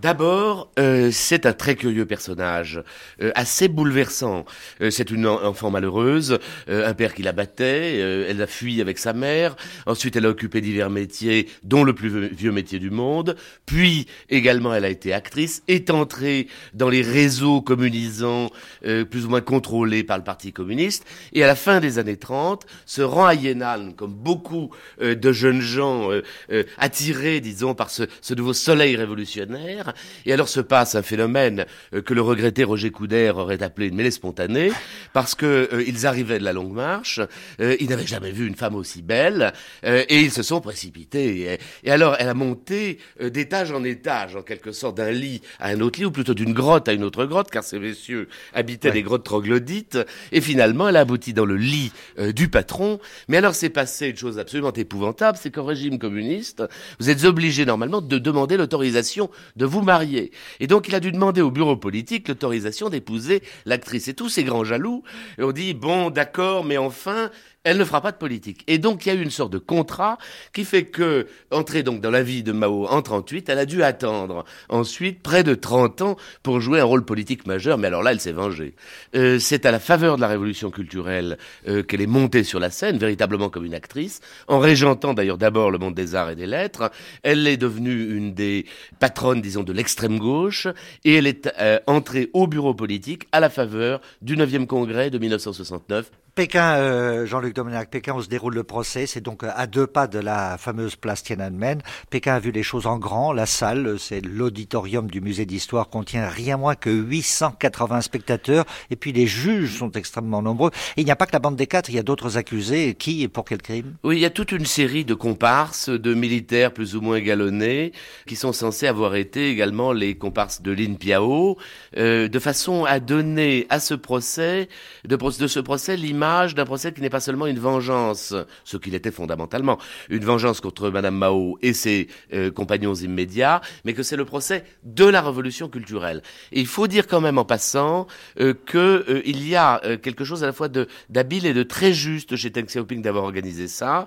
D'abord, euh, c'est un très curieux personnage, euh, assez bouleversant. Euh, c'est une enfant malheureuse, un père qui la battait, elle a fui avec sa mère, ensuite elle a occupé divers métiers, dont le plus vieux métier du monde, puis également elle a été actrice, est entrée dans les réseaux communisants plus ou moins contrôlés par le Parti communiste, et à la fin des années 30 se rend à Yan'an, comme beaucoup de jeunes gens attirés, disons, par ce nouveau soleil révolutionnaire, et alors se passe un phénomène euh, que le regretté Roger Coudert aurait appelé une mêlée spontanée, [LAUGHS] parce que euh, ils arrivaient de la longue marche, euh, ils n'avaient jamais vu une femme aussi belle, et ils se sont précipités. Et, alors elle a monté d'étage en étage, en quelque sorte, d'un lit à un autre lit, ou plutôt d'une grotte à une autre grotte, car ces messieurs habitaient des grottes troglodytes, et finalement elle a abouti dans le lit du patron. Mais alors c'est passé une chose absolument épouvantable, c'est qu'en régime communiste, vous êtes obligé normalement de demander l'autorisation de vous marier. Et donc il a dû demander au bureau politique l'autorisation d'épouser l'actrice. Et tous ces grands jaloux ont dit, bon d'accord, mais enfin, elle ne fera pas de politique. Et donc il y a eu une sorte de contrat qui fait que, entrée donc dans la vie de Mao en 38, elle a dû attendre ensuite près de 30 ans pour jouer un rôle politique majeur, mais alors là elle s'est vengée. Euh, c'est à la faveur de la révolution culturelle euh, qu'elle est montée sur la scène, véritablement comme une actrice, en régentant d'ailleurs d'abord le monde des arts et des lettres. Elle est devenue une des patronnes, disons, de l'extrême gauche, et elle est euh, entrée au bureau politique à la faveur du 9e congrès de 1969 Pékin, euh, Jean-Luc Domenac, Pékin où se déroule le procès, c'est donc à deux pas de la fameuse place Tiananmen. Pékin a vu les choses en grand. La salle, c'est l'auditorium du musée d'histoire, contient rien moins que 880 spectateurs. Et puis les juges sont extrêmement nombreux. Et il n'y a pas que la bande des quatre, il y a d'autres accusés. Qui et pour quel crime? Oui, il y a toute une série de comparses, de militaires plus ou moins galonnés, qui sont censés avoir été également les comparses de Lin Piao, euh, de façon à donner à ce procès, de, de ce procès, l'image d'un procès qui n'est pas seulement une vengeance, ce qu'il était fondamentalement, une vengeance contre Madame Mao et ses euh, compagnons immédiats, mais que c'est le procès de la révolution culturelle. Et il faut dire quand même en passant euh, que euh, y a euh, quelque chose à la fois d'habile et de très juste chez Deng Xiaoping d'avoir organisé ça.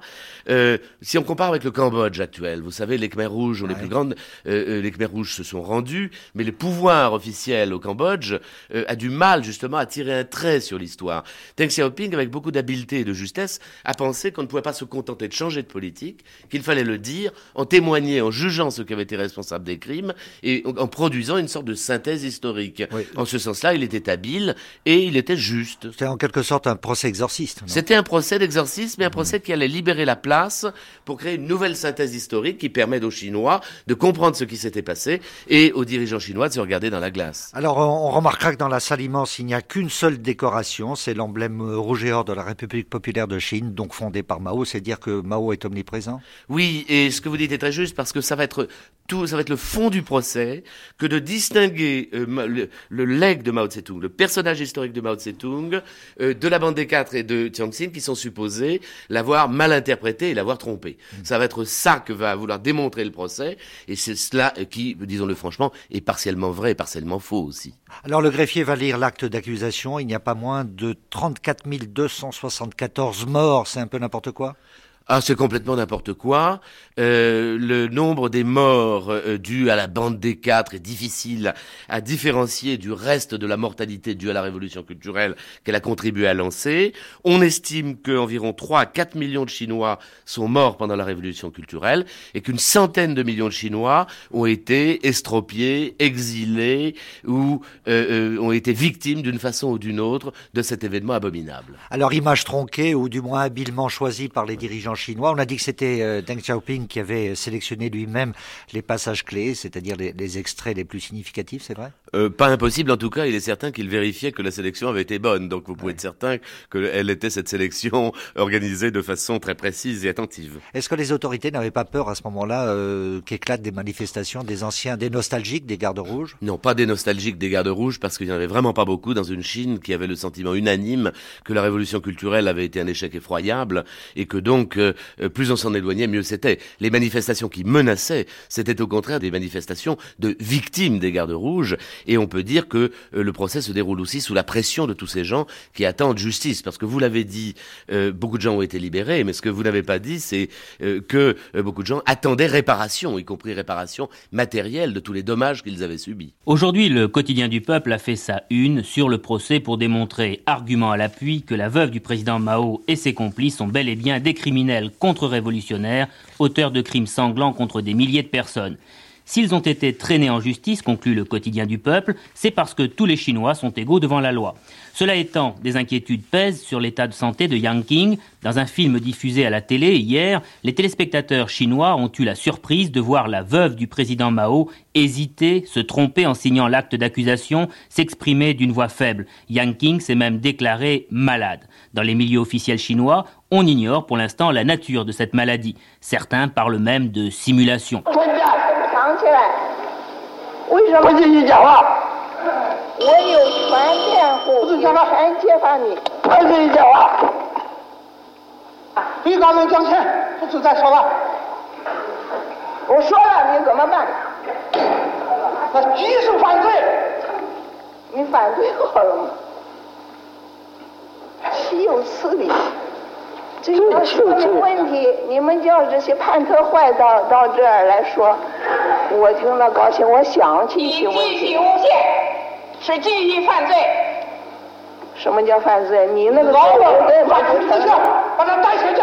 si on compare avec le Cambodge actuel, vous savez, les Khmers rouges, les plus grandes, les Khmers rouges se sont rendus, mais le pouvoir officiel au Cambodge a du mal justement à tirer un trait sur l'histoire. Deng Xiaoping avec beaucoup d'habileté et de justesse, a pensé qu'on ne pouvait pas se contenter de changer de politique, qu'il fallait le dire, en témoigner, en jugeant ceux qui avaient été responsables des crimes et en produisant une sorte de synthèse historique. En ce sens-là, il était habile et il était juste. C'était en quelque sorte un procès exorciste. C'était un procès d'exorcisme, mais un procès qui allait libérer la place pour créer une nouvelle synthèse historique qui permet aux Chinois de comprendre ce qui s'était passé et aux dirigeants chinois de se regarder dans la glace. Alors, on remarquera que dans la salle immense, il n'y a qu'une seule décoration, c'est l'emblème rouge Géant de la République populaire de Chine, donc fondée par Mao, c'est dire que Mao est omniprésent? Oui, et ce que vous dites est très juste parce que ça va être tout, ça va être le fond du procès que de distinguer euh, le, legs de Mao Tse-tung, le personnage historique de Mao Tse-tung, euh, de la bande des quatre et de Chiang Xin qui sont supposés l'avoir mal interprété et l'avoir trompé. Mm. Ça va être ça que va vouloir démontrer le procès et c'est cela qui, disons-le franchement, est partiellement vrai et partiellement faux aussi. Alors le greffier va lire l'acte d'accusation. Il n'y a pas moins de 34 274 morts. C'est un peu n'importe quoi? Ah, c'est complètement n'importe quoi. Euh, le nombre des morts euh, dus à la bande des quatre est difficile à différencier du reste de la mortalité due à la révolution culturelle qu'elle a contribué à lancer. On estime qu'environ 3 à 4 millions de Chinois sont morts pendant la révolution culturelle et qu'une centaine de millions de Chinois ont été estropiés, exilés ou euh, ont été victimes d'une façon ou d'une autre de cet événement abominable. Alors, image tronquée ou du moins habilement choisie par les dirigeants chinois. On a dit que c'était euh, Deng Xiaoping qui avait sélectionné lui-même les passages clés, c'est-à-dire les, extraits les plus significatifs, c'est vrai? Euh, Pas impossible, en tout cas, il est certain qu'il vérifiait que la sélection avait été bonne. Donc vous pouvez être certain qu'elle était cette sélection [LAUGHS] organisée de façon très précise et attentive. Est-ce que les autorités n'avaient pas peur à ce moment-là euh, qu'éclatent des manifestations des anciens, des nostalgiques, des gardes rouges? Non, pas des nostalgiques, des gardes rouges, parce qu'il n'y en avait vraiment pas beaucoup dans une Chine qui avait le sentiment unanime que la révolution culturelle avait été un échec effroyable et que donc euh, plus on s'en éloignait, mieux c'était. Les manifestations qui menaçaient, c'était au contraire des manifestations de victimes des gardes rouges, et on peut dire que euh, le procès se déroule aussi sous la pression de tous ces gens qui attendent justice, parce que vous l'avez dit, euh, beaucoup de gens ont été libérés, mais ce que vous n'avez pas dit, c'est que beaucoup de gens attendaient réparation, y compris réparation matérielle de tous les dommages qu'ils avaient subis. Aujourd'hui, le quotidien du peuple a fait sa une sur le procès pour démontrer, argument à l'appui, que la veuve du président Mao et ses complices sont bel et bien des criminels contre-révolutionnaires, auteurs de crimes sanglants contre des milliers de personnes. S'ils ont été traînés en justice, conclut le quotidien du peuple, c'est parce que tous les Chinois sont égaux devant la loi. Cela étant, des inquiétudes pèsent sur l'état de santé de Yang Qing. Dans un film diffusé à la télé hier, les téléspectateurs chinois ont eu la surprise de voir la veuve du président Mao hésiter, se tromper en signant l'acte d'accusation, s'exprimer d'une voix faible. Yang Qing s'est même déclaré malade. Dans les milieux officiels chinois, on ignore pour l'instant la nature de cette maladie. Certains parlent même de simulation. 藏起来。为什么不进去讲话？我有权辩护，不是什么还揭发你？不进你讲话。被告人讲钱，不准再说了。我说了，你怎么办？那举手反对。你反对好了吗？岂有此理！这个问题，你们叫这些叛徒坏到到这儿来说。我听了高兴，我想起一些问题。继续诬陷，是继续犯罪。什么叫犯罪？你那个老老的把他撤下，把他带出去。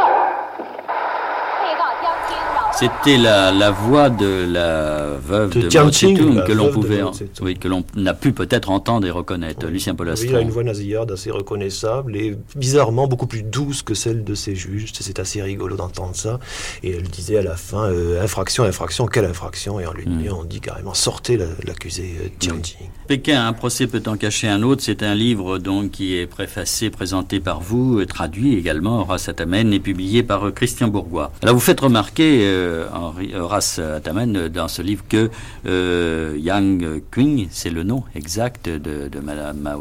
C'était la, la, voix de la veuve de, de Mao Tse-tung que l'on pouvait, oui, que l'on a pu peut-être entendre et reconnaître. Oui. Lucien Polastron. Oui, il a une voix nasillarde assez reconnaissable et bizarrement beaucoup plus douce que celle de ses juges. C'est assez rigolo d'entendre ça. Et elle disait à la fin euh, infraction, infraction, quelle infraction? Et en lui mm. on dit carrément sortez l'accusé la, euh, Tianjin. Oui. Pékin, un procès peut en cacher un autre. C'est un livre donc qui est préfacé, présenté par vous, traduit également, Horace Atamen, et publié par euh, Christian Bourgois. Alors vous faites remarquer, euh, Henri, Horace Atamen, dans ce livre que euh, Yang Qing, c'est le nom exact de, de Madame Mao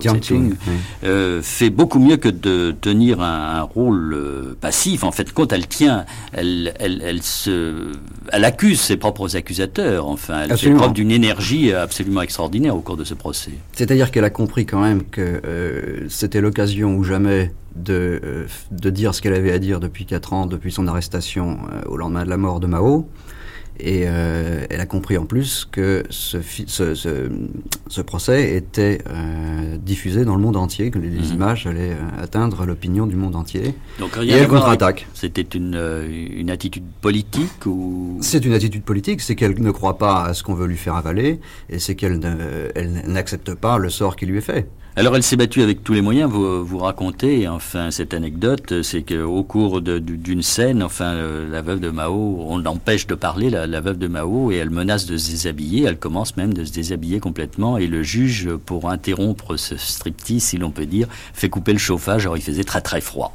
euh, fait beaucoup mieux que de tenir un, un rôle euh, passif. En fait, quand elle tient, elle, elle, elle, se, elle accuse ses propres accusateurs. Enfin, elle absolument. fait preuve d'une énergie absolument extraordinaire au cours de ce procès. C'est-à-dire qu'elle a compris quand même que euh, c'était l'occasion ou jamais de, euh, de dire ce qu'elle avait à dire depuis 4 ans, depuis son arrestation euh, au lendemain de la mort de Mao. Et euh, elle a compris en plus que ce, ce, ce, ce procès était euh, diffusé dans le monde entier, que les mmh. images allaient atteindre l'opinion du monde entier. Donc rien et elle contre-attaque. C'était une, une attitude politique ou? C'est une attitude politique, c'est qu'elle ne croit pas à ce qu'on veut lui faire avaler, et c'est qu'elle n'accepte pas le sort qui lui est fait. Alors elle s'est battue avec tous les moyens. Vous, vous racontez, enfin, cette anecdote, c'est qu'au cours d'une scène, enfin, la veuve de Mao, on l'empêche de parler, la, la, veuve de Mao, et elle menace de se déshabiller. Elle commence même de se déshabiller complètement, et le juge, pour interrompre ce striptease, si l'on peut dire, fait couper le chauffage. Alors il faisait très très froid.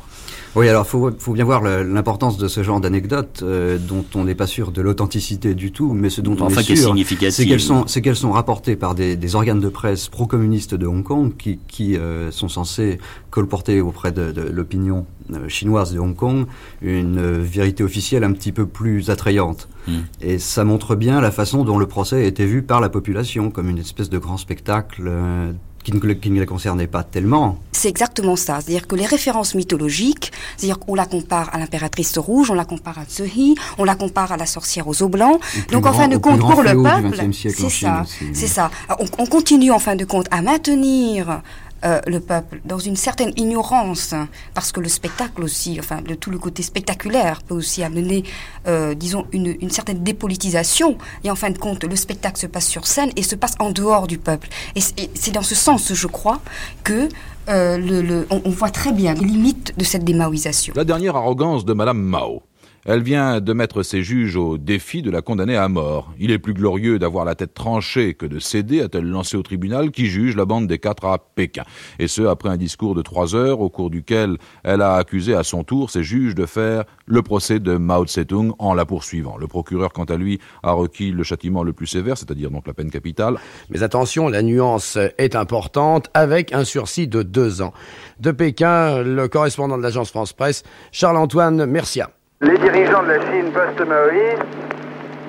Oui, alors faut, faut bien voir l'importance de ce genre d'anecdotes euh, dont on n'est pas sûr de l'authenticité du tout, mais ce dont on est sûr, c'est qu'elles sont, qu'elles sont rapportées par des, des, organes de presse pro-communistes de Hong Kong qui, qui euh, sont censés colporter auprès de, de l'opinion euh, chinoise de Hong Kong une euh, vérité officielle un petit peu plus attrayante. Mm. Et ça montre bien la façon dont le procès a été vu par la population comme une espèce de grand spectacle euh, qui ne, qui ne les concernait pas tellement. C'est exactement ça. C'est-à-dire que les références mythologiques, c'est-à-dire qu'on la compare à l'impératrice rouge, on la compare à Tsehi, on la compare à la sorcière aux os blancs. Donc en fin de compte, pour le peuple, c'est ça, c'est ça. On, on continue en fin de compte à maintenir euh, le peuple dans une certaine ignorance, parce que le spectacle aussi, enfin, de tout le côté spectaculaire peut aussi amener, euh, disons, une, une, certaine dépolitisation. Et en fin de compte, le spectacle se passe sur scène et se passe en dehors du peuple. Et c'est dans ce sens, je crois, que euh, le, on, voit très bien les limites de cette démaoisation. La dernière arrogance de Madame Mao. Elle vient de mettre ses juges au défi de la condamner à mort. Il est plus glorieux d'avoir la tête tranchée que de céder, a-t-elle lancé au tribunal qui juge la bande des quatre à Pékin. Et ce, après un discours de trois heures au cours duquel elle a accusé à son tour ses juges de faire le procès de Mao Tse-tung en la poursuivant. Le procureur, quant à lui, a requis le châtiment le plus sévère, c'est-à-dire donc la peine capitale. Mais attention, la nuance est importante, avec un sursis de deux ans. De Pékin, le correspondant de l'agence France-Presse, Charles-Antoine Mercia. Les dirigeants de la Chine post-maoïste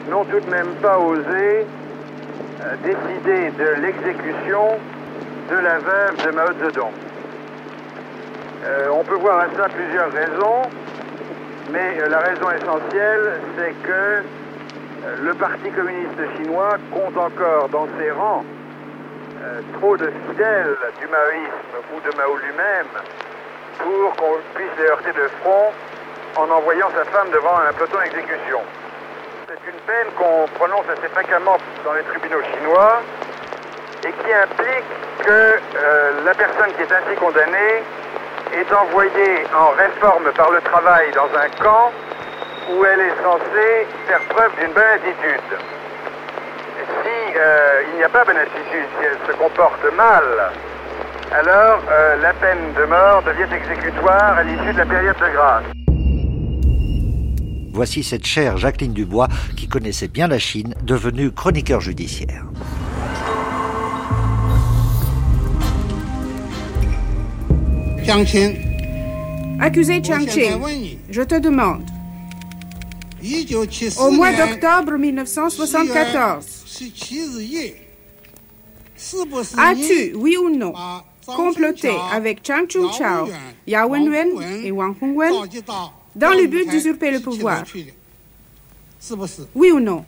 n'ont tout de même pas osé euh, décider de l'exécution de la veuve de Mao Zedong. Euh, on peut voir à ça plusieurs raisons, mais euh, la raison essentielle, c'est que le Parti communiste chinois compte encore dans ses rangs trop de fidèles du maoïsme ou de Mao lui-même pour qu'on puisse les heurter de front en envoyant sa femme devant un peloton d'exécution. C'est une peine qu'on prononce assez fréquemment dans les tribunaux chinois et qui implique que euh, la personne qui est ainsi condamnée est envoyée en réforme par le travail dans un camp où elle est censée faire preuve d'une bonne attitude. Si euh, il n'y a pas bonne attitude, si elle se comporte mal, alors euh, la peine de mort devient exécutoire à l'issue de la période de grâce. Voici cette chère Jacqueline Dubois qui connaissait bien la Chine, devenue chroniqueur judiciaire. Accusé Chang Ching, je te demande, au mois d'octobre 1974, as-tu, oui ou non, comploté avec Chang Chung Chao, Yao Wenwen et Wang Hongwen? Dans le but d'usurper le pouvoir. Oui ou non?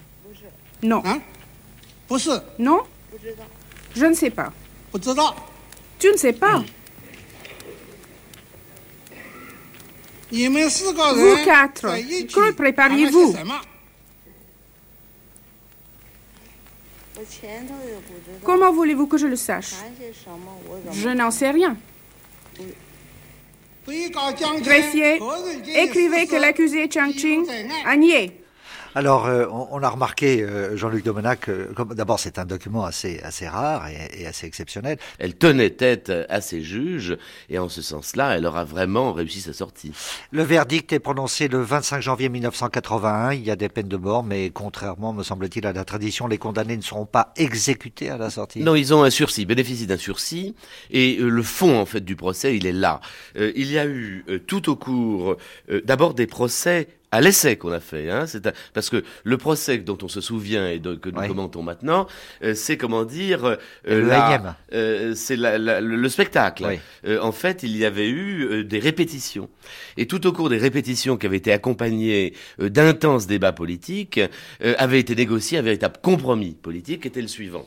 Non. Non? Je ne sais pas. Tu ne sais pas? Vous quatre, que prépariez-vous Comment voulez-vous que je le sache? Je n'en sais rien. Greffier, écrivez que l'accusé Chang Ching a nié. Alors, euh, on, on, a remarqué, euh, Jean-Luc Domenac, euh, d'abord c'est un document assez, assez rare et, et, assez exceptionnel. Elle tenait tête à ses juges et en ce sens-là, elle aura vraiment réussi sa sortie. Le verdict est prononcé le 25 janvier 1981. Il y a des peines de mort, mais contrairement, me semble-t-il, à la tradition, les condamnés ne seront pas exécutés à la sortie. Non, ils ont un sursis, bénéficient d'un sursis et le fond en fait du procès, il est là. il y a eu tout au cours, d'abord des procès à l'essai qu'on a fait, hein, c'est parce que le procès dont on se souvient et de, que nous commentons maintenant, euh, c'est comment dire, euh, euh, c'est le spectacle. En fait, il y avait eu des répétitions, et tout au cours des répétitions qui avaient été accompagnées d'intenses débats politiques, avait été négocié un véritable compromis politique, qui était le suivant.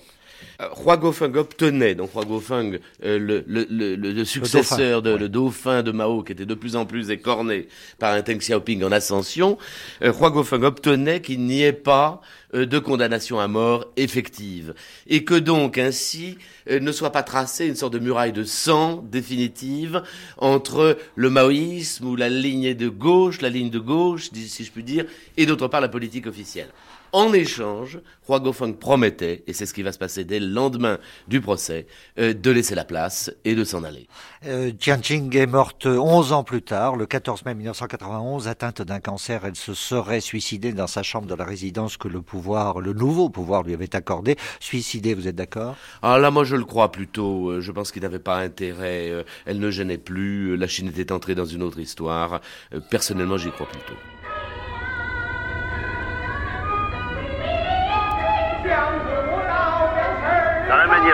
Hua Gofeng obtenait, donc Hua Gofeng, euh, le, le, le, le, successeur, le dauphin, de, ouais. le dauphin de Mao, qui était de plus en plus écorné par un Deng Xiaoping en ascension, euh, Hua Gofeng obtenait qu'il n'y ait pas euh, de condamnation à mort effective, et que donc ainsi euh, ne soit pas tracée une sorte de muraille de sang définitive entre le maoïsme ou la ligne de gauche, la ligne de gauche, si je puis dire, et d'autre part la politique officielle. En échange, Hua Gofeng promettait, et c'est ce qui va se passer dès le lendemain du procès, euh, de laisser la place et de s'en aller. Euh, Tianjing est morte 11 ans plus tard, le 14 mai 1991, atteinte d'un cancer. Elle se serait suicidée dans sa chambre de la résidence que le pouvoir, le nouveau pouvoir lui avait accordé. Suicidée, vous êtes d'accord? Ah là, moi je le crois plutôt. Euh, je pense qu'il n'avait pas intérêt. Euh, elle ne gênait plus. La Chine était entrée dans une autre histoire. Personnellement, j'y crois plutôt.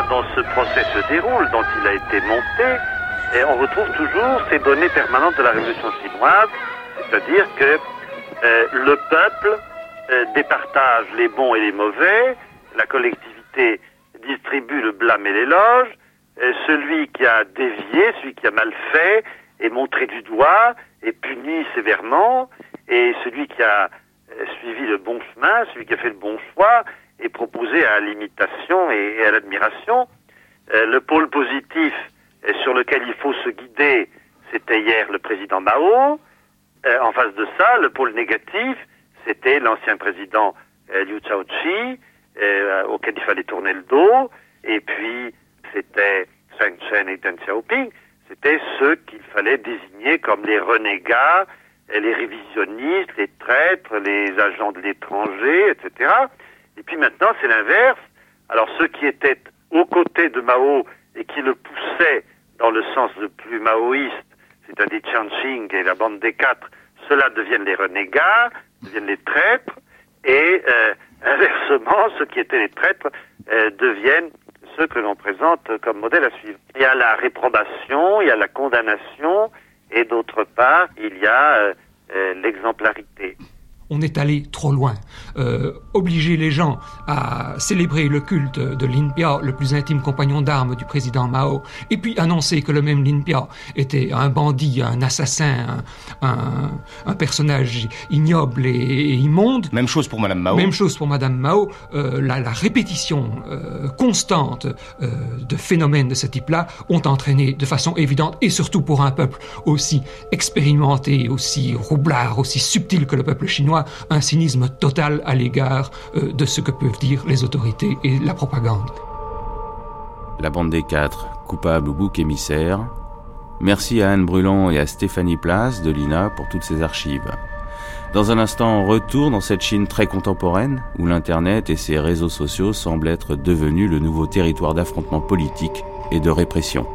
Dont ce procès se déroule, dont il a été monté, et on retrouve toujours ces données permanentes de la révolution chinoise, c'est-à-dire que euh, le peuple euh, départage les bons et les mauvais, la collectivité distribue le blâme et l'éloge, euh, celui qui a dévié, celui qui a mal fait, est montré du doigt, est puni sévèrement, et celui qui a suivi le bon chemin, celui qui a fait le bon choix, est proposé à l'imitation et, à l'admiration. le pôle positif sur lequel il faut se guider, c'était hier le président Mao. Euh, en face de ça, le pôle négatif, c'était l'ancien président euh, Liu Shaoqi, euh, auquel il fallait tourner le dos. Et puis, c'était Sun Chen et Deng Xiaoping. C'était ceux qu'il fallait désigner comme les renégats, les révisionnistes, les traîtres, les agents de l'étranger, etc. Et puis maintenant, c'est l'inverse. Alors ceux qui étaient aux côtés de Mao et qui le poussaient dans le sens le plus maoïste, c'est-à-dire Changqing et la bande des quatre, ceux-là deviennent les renégats, deviennent les traîtres, et euh, [LAUGHS] inversement, ceux qui étaient les traîtres euh, deviennent ceux que l'on présente comme modèle à suivre. Il y a la réprobation, il y a la condamnation, et d'autre part, il y a euh, l'exemplarité on est allé trop loin. Euh, obliger les gens à célébrer le culte de Linpia, le plus intime compagnon d'armes du président Mao, et puis annoncer que le même Linpia était un bandit, un assassin, un, personnage ignoble et, immonde. Même chose pour Madame Mao. Même chose pour Madame Mao. Euh, la, répétition euh, constante de phénomènes de ce type-là ont entraîné de façon évidente, et surtout pour un peuple aussi expérimenté, aussi roublard, aussi subtil que le peuple chinois, un cynisme total à l'égard euh, de ce que peuvent dire les autorités et la propagande. La bande des quatre, coupable ou bouc émissaire. Merci à Anne Brulon et à Stéphanie Place de l'INA pour toutes ces archives. Dans un instant, on retourne dans cette Chine très contemporaine où l'Internet et ses réseaux sociaux semblent être devenus le nouveau territoire d'affrontement politique et de répression.